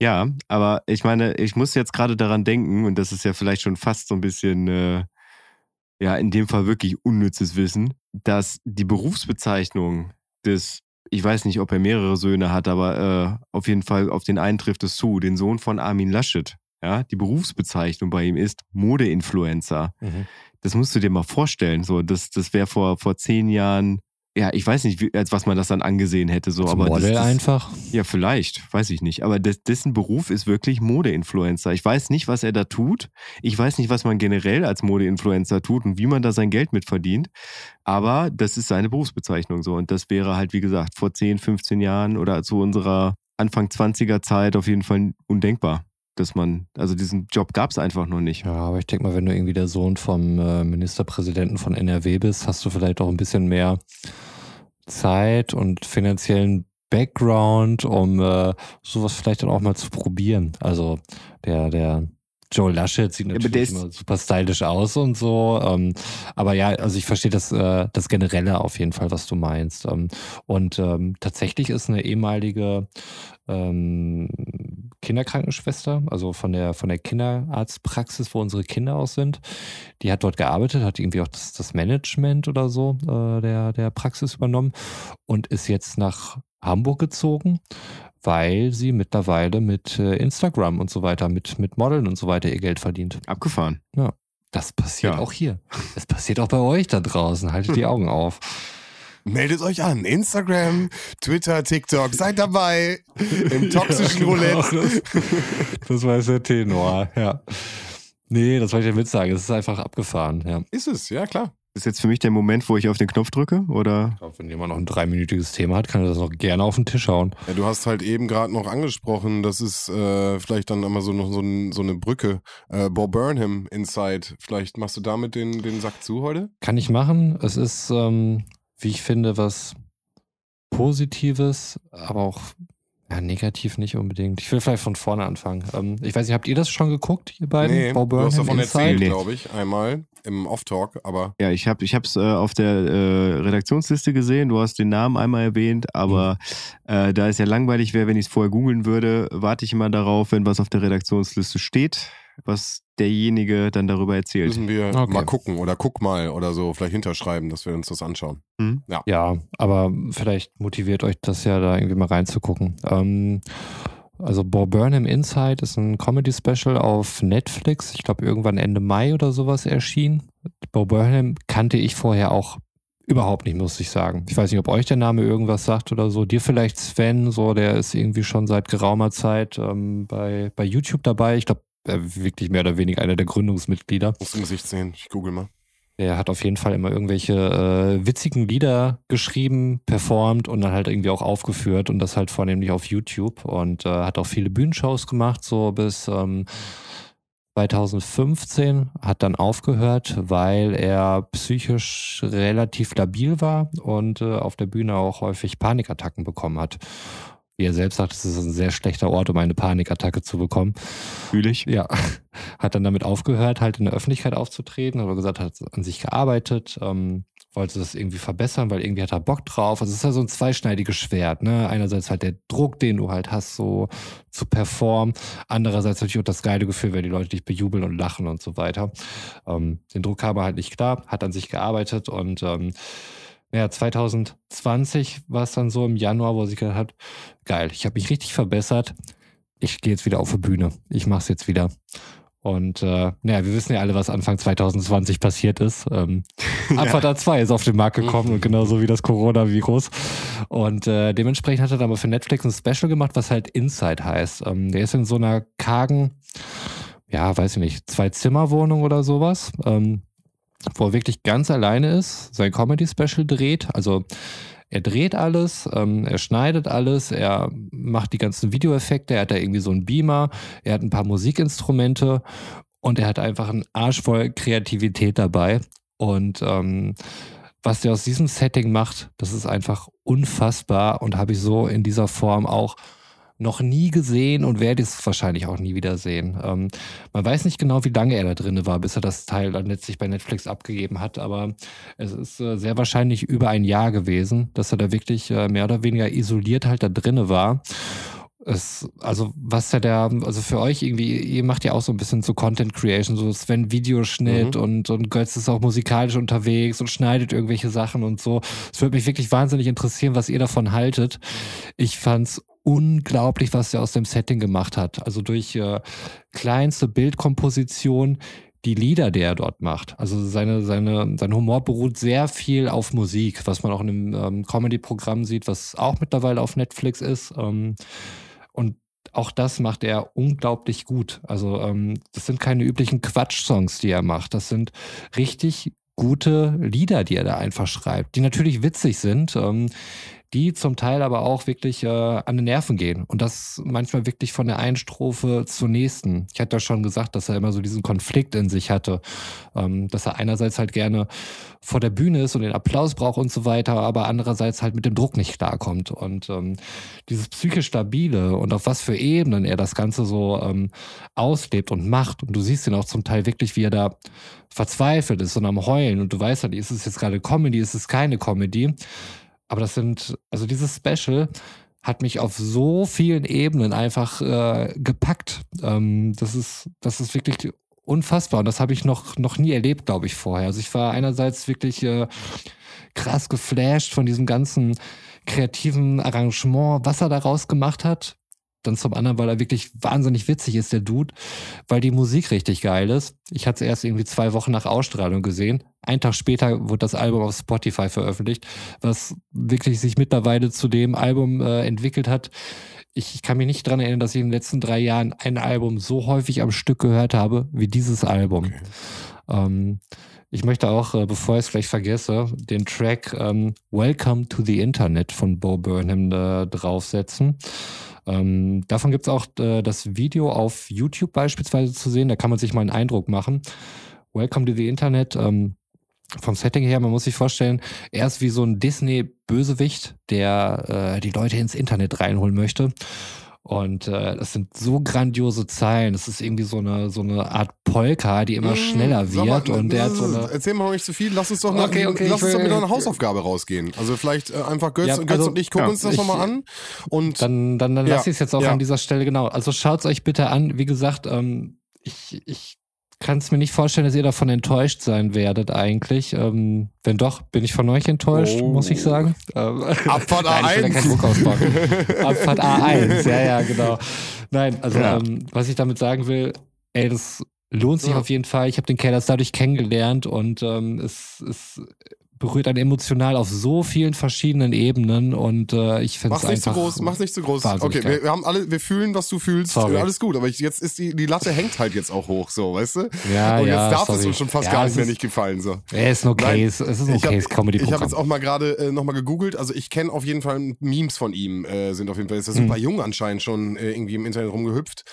Ja, aber ich meine, ich muss jetzt gerade daran denken, und das ist ja vielleicht schon fast so ein bisschen, äh, ja, in dem Fall wirklich unnützes Wissen, dass die Berufsbezeichnung des, ich weiß nicht, ob er mehrere Söhne hat, aber äh, auf jeden Fall auf den einen trifft es zu, den Sohn von Armin Laschet. Ja, die Berufsbezeichnung bei ihm ist Modeinfluencer. Das musst du dir mal vorstellen. So, das, das wäre vor, vor zehn Jahren, ja, ich weiß nicht, wie, als was man das dann angesehen hätte. So, aber Model das, das, einfach. ja, vielleicht, weiß ich nicht. Aber das, dessen Beruf ist wirklich Modeinfluencer. Ich weiß nicht, was er da tut. Ich weiß nicht, was man generell als Modeinfluencer tut und wie man da sein Geld mit verdient. Aber das ist seine Berufsbezeichnung so. Und das wäre halt, wie gesagt, vor 10, 15 Jahren oder zu unserer Anfang 20er Zeit auf jeden Fall undenkbar. Dass man, also diesen Job gab es einfach noch nicht. Ja, aber ich denke mal, wenn du irgendwie der Sohn vom äh, Ministerpräsidenten von NRW bist, hast du vielleicht auch ein bisschen mehr Zeit und finanziellen Background, um äh, sowas vielleicht dann auch mal zu probieren. Also der, der Joe Laschet sieht natürlich ist- immer super stylisch aus und so. Ähm, aber ja, also ich verstehe das, äh, das Generelle auf jeden Fall, was du meinst. Ähm, und ähm, tatsächlich ist eine ehemalige ähm, Kinderkrankenschwester, also von der von der Kinderarztpraxis, wo unsere Kinder aus sind. Die hat dort gearbeitet, hat irgendwie auch das, das Management oder so äh, der der Praxis übernommen und ist jetzt nach Hamburg gezogen, weil sie mittlerweile mit äh, Instagram und so weiter, mit mit Modeln und so weiter ihr Geld verdient. Abgefahren. Das passiert Ja. auch hier. Es passiert auch bei euch da draußen. Haltet die [LAUGHS] Augen auf. Meldet euch an. Instagram, Twitter, TikTok. Seid dabei im [LAUGHS] toxischen Ja, genau. Roulette. Das, das war jetzt der Tenor, ja. Nee, das wollte ich damit sagen. Es ist einfach abgefahren, ja. Ist es, ja klar. Ist jetzt für mich der Moment, wo ich auf den Knopf drücke? Oder? Ich glaube, wenn jemand noch ein dreiminütiges Thema hat, kann er das noch gerne auf den Tisch hauen. Ja, du hast halt eben gerade noch angesprochen, das ist äh, vielleicht dann immer so noch so, ein, so eine Brücke. Äh, Bob Burnham Inside. Vielleicht machst du damit den, den Sack zu heute? Kann ich machen. Es ist ähm, wie ich finde, was Positives, aber auch ja, negativ nicht unbedingt. Ich will vielleicht von vorne anfangen. Ähm, ich weiß nicht, habt ihr das schon geguckt, ihr beiden? Nee, Bo du hast davon Inside? erzählt, Nee. glaube ich, einmal im Off-Talk, aber Ja, ich habe ich hab's äh, auf der äh, Redaktionsliste gesehen. Du hast den Namen einmal erwähnt, aber äh, da es ja langweilig wäre, wenn ich es vorher googeln würde, warte ich immer darauf, wenn was auf der Redaktionsliste steht, was derjenige dann darüber erzählt. müssen wir Okay. mal gucken oder guck mal oder so vielleicht hinterschreiben, dass wir uns das anschauen. Ja, aber vielleicht motiviert euch das ja da irgendwie mal reinzugucken. Ähm, also Bo Burnham Inside ist ein Comedy-Special auf Netflix. Ich glaube, irgendwann Ende Mai oder sowas erschien. Bo Burnham kannte ich vorher auch überhaupt nicht, muss ich sagen. Ich weiß nicht, ob euch der Name irgendwas sagt oder so. Dir vielleicht Sven, so, der ist irgendwie schon seit geraumer Zeit ähm, bei, bei YouTube dabei. Ich glaube, wirklich mehr oder weniger einer der Gründungsmitglieder. Musst du im Gesicht sehen, ich google mal. Er hat auf jeden Fall immer irgendwelche äh, witzigen Lieder geschrieben, performt und dann halt irgendwie auch aufgeführt und das halt vornehmlich auf YouTube und äh, hat auch viele Bühnenshows gemacht, so bis ähm, 2015, hat dann aufgehört, weil er psychisch relativ labil war und äh, auf der Bühne auch häufig Panikattacken bekommen hat. Wie er selbst sagt, es ist ein sehr schlechter Ort, um eine Panikattacke zu bekommen. Fühle ich. Ja, [LAUGHS] hat dann damit aufgehört, halt in der Öffentlichkeit aufzutreten, aber gesagt, hat an sich gearbeitet, ähm, wollte das irgendwie verbessern, weil irgendwie hat er Bock drauf. Also es ist ja so ein zweischneidiges Schwert, ne? Einerseits halt der Druck, den du halt hast, so zu performen. Andererseits natürlich auch das geile Gefühl, wenn die Leute dich bejubeln und lachen und so weiter. Ähm, den Druck kam er halt nicht klar, hat an sich gearbeitet und ähm, ja, 2020 war es dann so im Januar, wo er sich gedacht hat, geil, ich habe mich richtig verbessert. Ich gehe jetzt wieder auf die Bühne. Ich mache es jetzt wieder. Und äh, naja, wir wissen ja alle, was Anfang 2020 passiert ist. Ähm, [LAUGHS] Avatar 2 ist auf den Markt gekommen und genauso wie das Coronavirus. Und äh, dementsprechend hat er dann aber für Netflix ein Special gemacht, was halt Inside heißt. Ähm, der ist in so einer kargen, ja, weiß ich nicht, Zwei-Zimmer-Wohnung oder sowas, ähm, wo er wirklich ganz alleine ist, sein Comedy-Special dreht. Also er dreht alles, ähm, er schneidet alles, er macht die ganzen Videoeffekte, er hat da irgendwie so einen Beamer, er hat ein paar Musikinstrumente und er hat einfach einen Arsch voll Kreativität dabei. Und ähm, was der aus diesem Setting macht, das ist einfach unfassbar und habe ich so in dieser Form auch noch nie gesehen und werde es wahrscheinlich auch nie wieder sehen. Ähm, man weiß nicht genau, wie lange er da drin war, bis er das Teil dann letztlich bei Netflix abgegeben hat, aber es ist äh, sehr wahrscheinlich über ein Jahr gewesen, dass er da wirklich äh, mehr oder weniger isoliert halt da drinne war. Es, also was ja der, also für euch irgendwie, ihr macht ja auch so ein bisschen so Content Creation, so Sven Videoschnitt Mhm. und, und Götz ist auch musikalisch unterwegs und schneidet irgendwelche Sachen und so. Es würde mich wirklich wahnsinnig interessieren, was ihr davon haltet. Ich fand's unglaublich, was er aus dem Setting gemacht hat. Also durch äh, kleinste Bildkomposition, die Lieder, die er dort macht. Also seine, seine, sein Humor beruht sehr viel auf Musik, was man auch in einem ähm, Comedy-Programm sieht, was auch mittlerweile auf Netflix ist. Ähm, und auch das macht er unglaublich gut. Also ähm, das sind keine üblichen Quatsch-Songs, die er macht. Das sind richtig gute Lieder, die er da einfach schreibt, die natürlich witzig sind, ähm, die zum Teil aber auch wirklich äh, an den Nerven gehen. Und das manchmal wirklich von der einen Strophe zur nächsten. Ich hatte ja schon gesagt, dass er immer so diesen Konflikt in sich hatte, ähm, dass er einerseits halt gerne vor der Bühne ist und den Applaus braucht und so weiter, aber andererseits halt mit dem Druck nicht klarkommt. Und ähm, dieses psychisch stabile und auf was für Ebenen er das Ganze so ähm, auslebt und macht. Und du siehst ihn auch zum Teil wirklich, wie er da verzweifelt ist und am Heulen. Und du weißt halt, ist es jetzt gerade Comedy, ist es keine Comedy. Aber das sind, also dieses Special hat mich auf so vielen Ebenen einfach äh, gepackt. Ähm, das ist, das ist wirklich unfassbar. Und das habe ich noch, noch nie erlebt, glaube ich, vorher. Also ich war einerseits wirklich äh, krass geflasht von diesem ganzen kreativen Arrangement, was er daraus gemacht hat. Dann zum anderen, weil er wirklich wahnsinnig witzig ist, der Dude, weil die Musik richtig geil ist. Ich hatte es erst irgendwie zwei Wochen nach Ausstrahlung gesehen. Ein Tag später wurde das Album auf Spotify veröffentlicht, was wirklich sich mittlerweile zu dem Album äh, entwickelt hat. Ich, ich kann mich nicht dran erinnern, dass ich in den letzten drei Jahren ein Album so häufig am Stück gehört habe wie dieses Album. Okay. Ähm, ich möchte auch, äh, bevor ich es gleich vergesse, den Track ähm, Welcome to the Internet von Bo Burnham äh, draufsetzen. Ähm, davon gibt es auch äh, das Video auf YouTube beispielsweise zu sehen. Da kann man sich mal einen Eindruck machen. Welcome to the Internet ähm, vom Setting her, man muss sich vorstellen, er ist wie so ein Disney-Bösewicht, der äh, die Leute ins Internet reinholen möchte. Und äh, das sind so grandiose Zeilen. Das ist irgendwie so eine, so eine Art Polka, die immer Mmh, schneller sag mal, wird. und der so eine. Erzähl mal noch nicht zu viel, lass uns doch, Okay, eine, okay, lass uns doch will- mit einer Hausaufgabe rausgehen. Also vielleicht äh, einfach Götz, Ja, Götz also, und ich gucken ja, uns das ich- nochmal an. Und Dann, dann, dann Ja, lasse ich es jetzt auch an dieser Stelle genau. Also schaut's euch bitte an. Wie gesagt, ähm, ich, ich kann es mir nicht vorstellen, dass ihr davon enttäuscht sein werdet eigentlich. Ähm, wenn doch, bin ich von euch enttäuscht, Oh. muss ich sagen. Ähm, [LAUGHS] Abfahrt Nein, ich will da A1. keinen Druck ausbauen. [LAUGHS] Abfahrt A1, ja, ja, genau. Nein, also Ja. ähm, was ich damit sagen will, ey, das lohnt sich Ja. auf jeden Fall. Ich habe den Kerl erst dadurch kennengelernt und ähm, es, es berührt einen emotional auf so vielen verschiedenen Ebenen und äh, ich finde es Mach's nicht zu einfach. groß, mach's nicht zu groß. Okay, geil. wir, haben alle, wir fühlen, was du fühlst. Sorry. Äh, Alles gut, aber ich, jetzt ist die, die Latte hängt halt jetzt auch hoch, so, weißt du? Ja, und ja, jetzt darf es sorry. uns schon fast Ja, gar es nicht mehr ist- nicht gefallen, so. Er ist ein okay, Nein, es ist ein Ich habe okayes comedy ich hab programm jetzt auch mal gerade äh, nochmal gegoogelt, also ich kenne auf jeden Fall Memes von ihm, äh, sind auf jeden Fall, ist ja Mhm. super jung anscheinend schon äh, irgendwie im Internet rumgehüpft.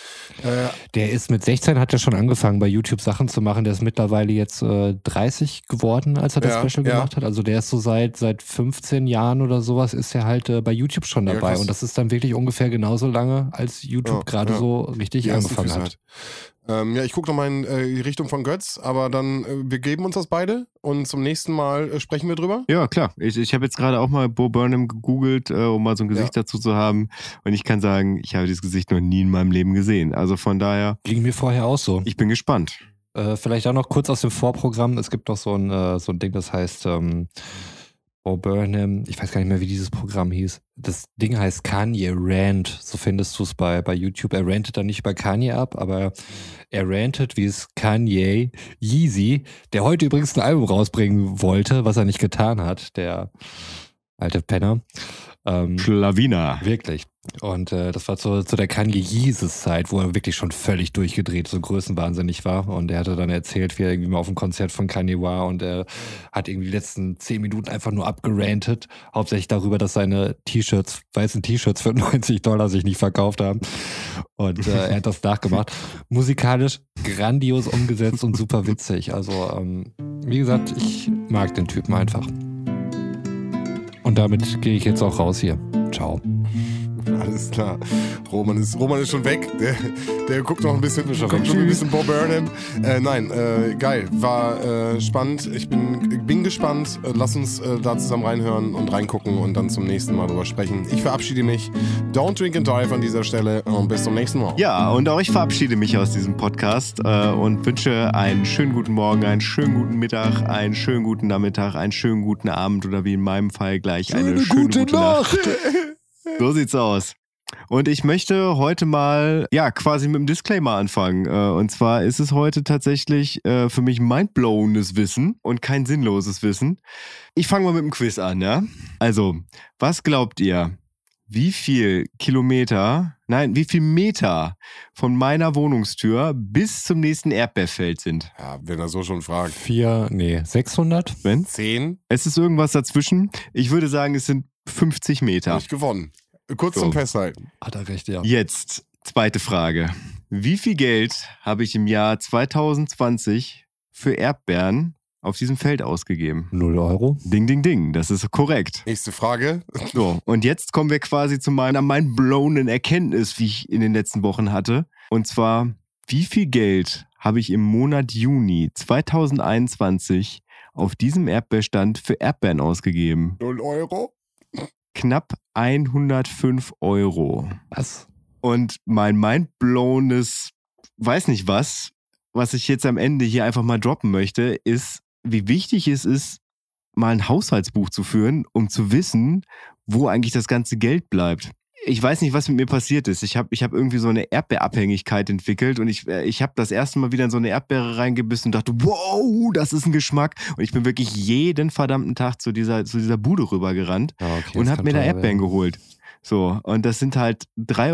Äh, Der ist mit 16 hat er schon angefangen bei YouTube Sachen zu machen. Der ist mittlerweile jetzt äh, 30 geworden, als er das Ja, Special ja. gemacht hat. Also der ist so seit seit 15 Jahren oder sowas ist er halt äh, bei YouTube schon Ja, dabei. krass. und das ist dann wirklich ungefähr genauso lange, als YouTube Ja, gerade ja. so richtig die angefangen hat. Ähm, ja, ich gucke nochmal in äh, die Richtung von Götz, aber dann, äh, wir geben uns das beide und zum nächsten Mal äh, sprechen wir drüber. Ja, klar. Ich, ich habe jetzt gerade auch mal Bo Burnham gegoogelt, äh, um mal so ein Gesicht dazu zu haben. Und ich kann sagen, ich habe dieses Gesicht noch nie in meinem Leben gesehen. Also von daher, Ging mir vorher auch so. ich bin gespannt. Äh, vielleicht auch noch kurz aus dem Vorprogramm. Es gibt noch so ein, äh, so ein Ding, das heißt ähm, Bo Burnham. Ich weiß gar nicht mehr, wie dieses Programm hieß. Das Ding heißt Kanye Rant. So findest du es bei, bei YouTube. Er rantet dann nicht über Kanye ab, aber er rantet, wie es Kanye Yeezy, der heute übrigens ein Album rausbringen wollte, was er nicht getan hat, der alte Penner. Ähm, Schlawiner. Wirklich. Und äh, das war zu, zu der Kanye Jesus Zeit, wo er wirklich schon völlig durchgedreht, so größenwahnsinnig war. Und er hatte dann erzählt, wie er irgendwie mal auf einem Konzert von Kanye war und er hat irgendwie die letzten zehn Minuten einfach nur abgerantet, hauptsächlich darüber, dass seine T-Shirts, weißen T-Shirts für [LAUGHS] 90 Dollar sich nicht verkauft haben. Und äh, er hat das nachgemacht. Musikalisch grandios umgesetzt und super witzig. Also, ähm, wie gesagt, ich mag den Typen einfach. Und damit gehe ich jetzt auch raus hier. Ciao. [LAUGHS] Alles klar. Roman ist, Roman ist schon weg. Der, der guckt noch ein bisschen, Ist schon guckt weg. schon ein bisschen Bob Burnham. Äh, nein, äh, geil. War äh, spannend. Ich bin, bin gespannt. Äh, lass uns äh, da zusammen reinhören und reingucken und dann zum nächsten Mal drüber sprechen. Ich verabschiede mich. Don't drink and drive an dieser Stelle und bis zum nächsten Mal. Ja, und auch ich verabschiede mich aus diesem Podcast äh, und wünsche einen schönen guten Morgen, einen schönen guten Mittag, einen schönen guten Nachmittag, einen schönen guten Abend oder wie in meinem Fall gleich eine schöne gute, Nacht. [LAUGHS] So sieht's aus. Und ich möchte heute mal, ja, quasi mit einem Disclaimer anfangen. Äh, Und zwar ist es heute tatsächlich äh, für mich mindblowendes Wissen und kein sinnloses Wissen. Ich fange mal mit dem Quiz an, ja? Also, was glaubt ihr? Wie viel Kilometer, nein, wie viel Meter von meiner Wohnungstür bis zum nächsten Erdbeerfeld sind? Ja, wenn er so schon fragt. Vier, nee, 600? Wenn? Zehn, Es ist irgendwas dazwischen. Ich würde sagen, es sind 50 Meter. hab ich gewonnen. Kurz So. zum Festhalten. Hat er recht, ja. Jetzt, zweite Frage. Wie viel Geld habe ich im Jahr 2020 für Erdbeeren auf diesem Feld ausgegeben? Null Euro. Ding, ding, ding. Das ist korrekt. Nächste Frage. So, und jetzt kommen wir quasi zu meiner mindblowenen Erkenntnis, wie ich in den letzten Wochen hatte. Und zwar, wie viel Geld habe ich im Monat Juni 2021 auf diesem Erdbeerstand für Erdbeeren ausgegeben? Null Euro. Knapp 105 Euro. Was? Und mein mindblowenes, weiß nicht was, was ich jetzt am Ende hier einfach mal droppen möchte, ist, wie wichtig es ist, mal ein Haushaltsbuch zu führen, um zu wissen, wo eigentlich das ganze Geld bleibt. Ich weiß nicht, was mit mir passiert ist. Ich habe ich hab irgendwie so eine Erdbeerabhängigkeit entwickelt und ich, äh, ich habe das erste Mal wieder in so eine Erdbeere reingebissen und dachte, wow, das ist ein Geschmack. Und ich bin wirklich jeden verdammten Tag zu dieser, zu dieser Bude rübergerannt Ja, okay, und habe mir da Erdbeeren werden. geholt. So, und das sind halt 3,50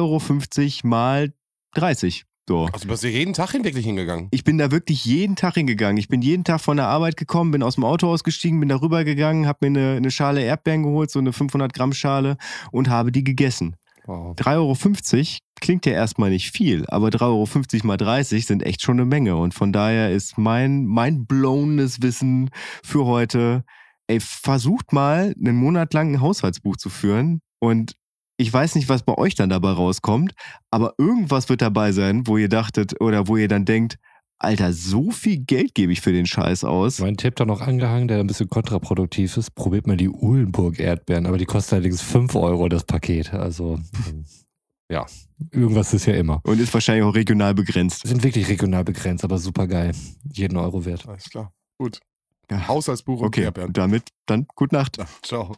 Euro mal 30. So. Also du bist ja jeden Tag hin wirklich hingegangen. Ich bin da wirklich jeden Tag hingegangen. Ich bin jeden Tag von der Arbeit gekommen, bin aus dem Auto ausgestiegen, bin da rübergegangen, habe mir eine, eine Schale Erdbeeren geholt, so eine 500 Gramm Schale und habe die gegessen. Wow. 3,50 Euro klingt ja erstmal nicht viel, aber 3,50 Euro mal 30 sind echt schon eine Menge. Und von daher ist mein, mein blownes Wissen für heute, ey, versucht mal einen Monat lang ein Haushaltsbuch zu führen und ich weiß nicht, was bei euch dann dabei rauskommt, aber irgendwas wird dabei sein, wo ihr dachtet oder wo ihr dann denkt, Alter, so viel Geld gebe ich für den Scheiß aus. Mein Tipp da noch angehangen, der ein bisschen kontraproduktiv ist. Probiert mal die Uhlenburg-Erdbeeren, aber die kosten allerdings 5 Euro das Paket. Also, ähm, ja, irgendwas ist ja immer. Und ist wahrscheinlich auch regional begrenzt. Sind wirklich regional begrenzt, aber super geil. Jeden Euro wert. Alles klar. Gut. Ja. Haushaltsbuch und Okay, Erdbeeren. damit dann gute Nacht. Ciao.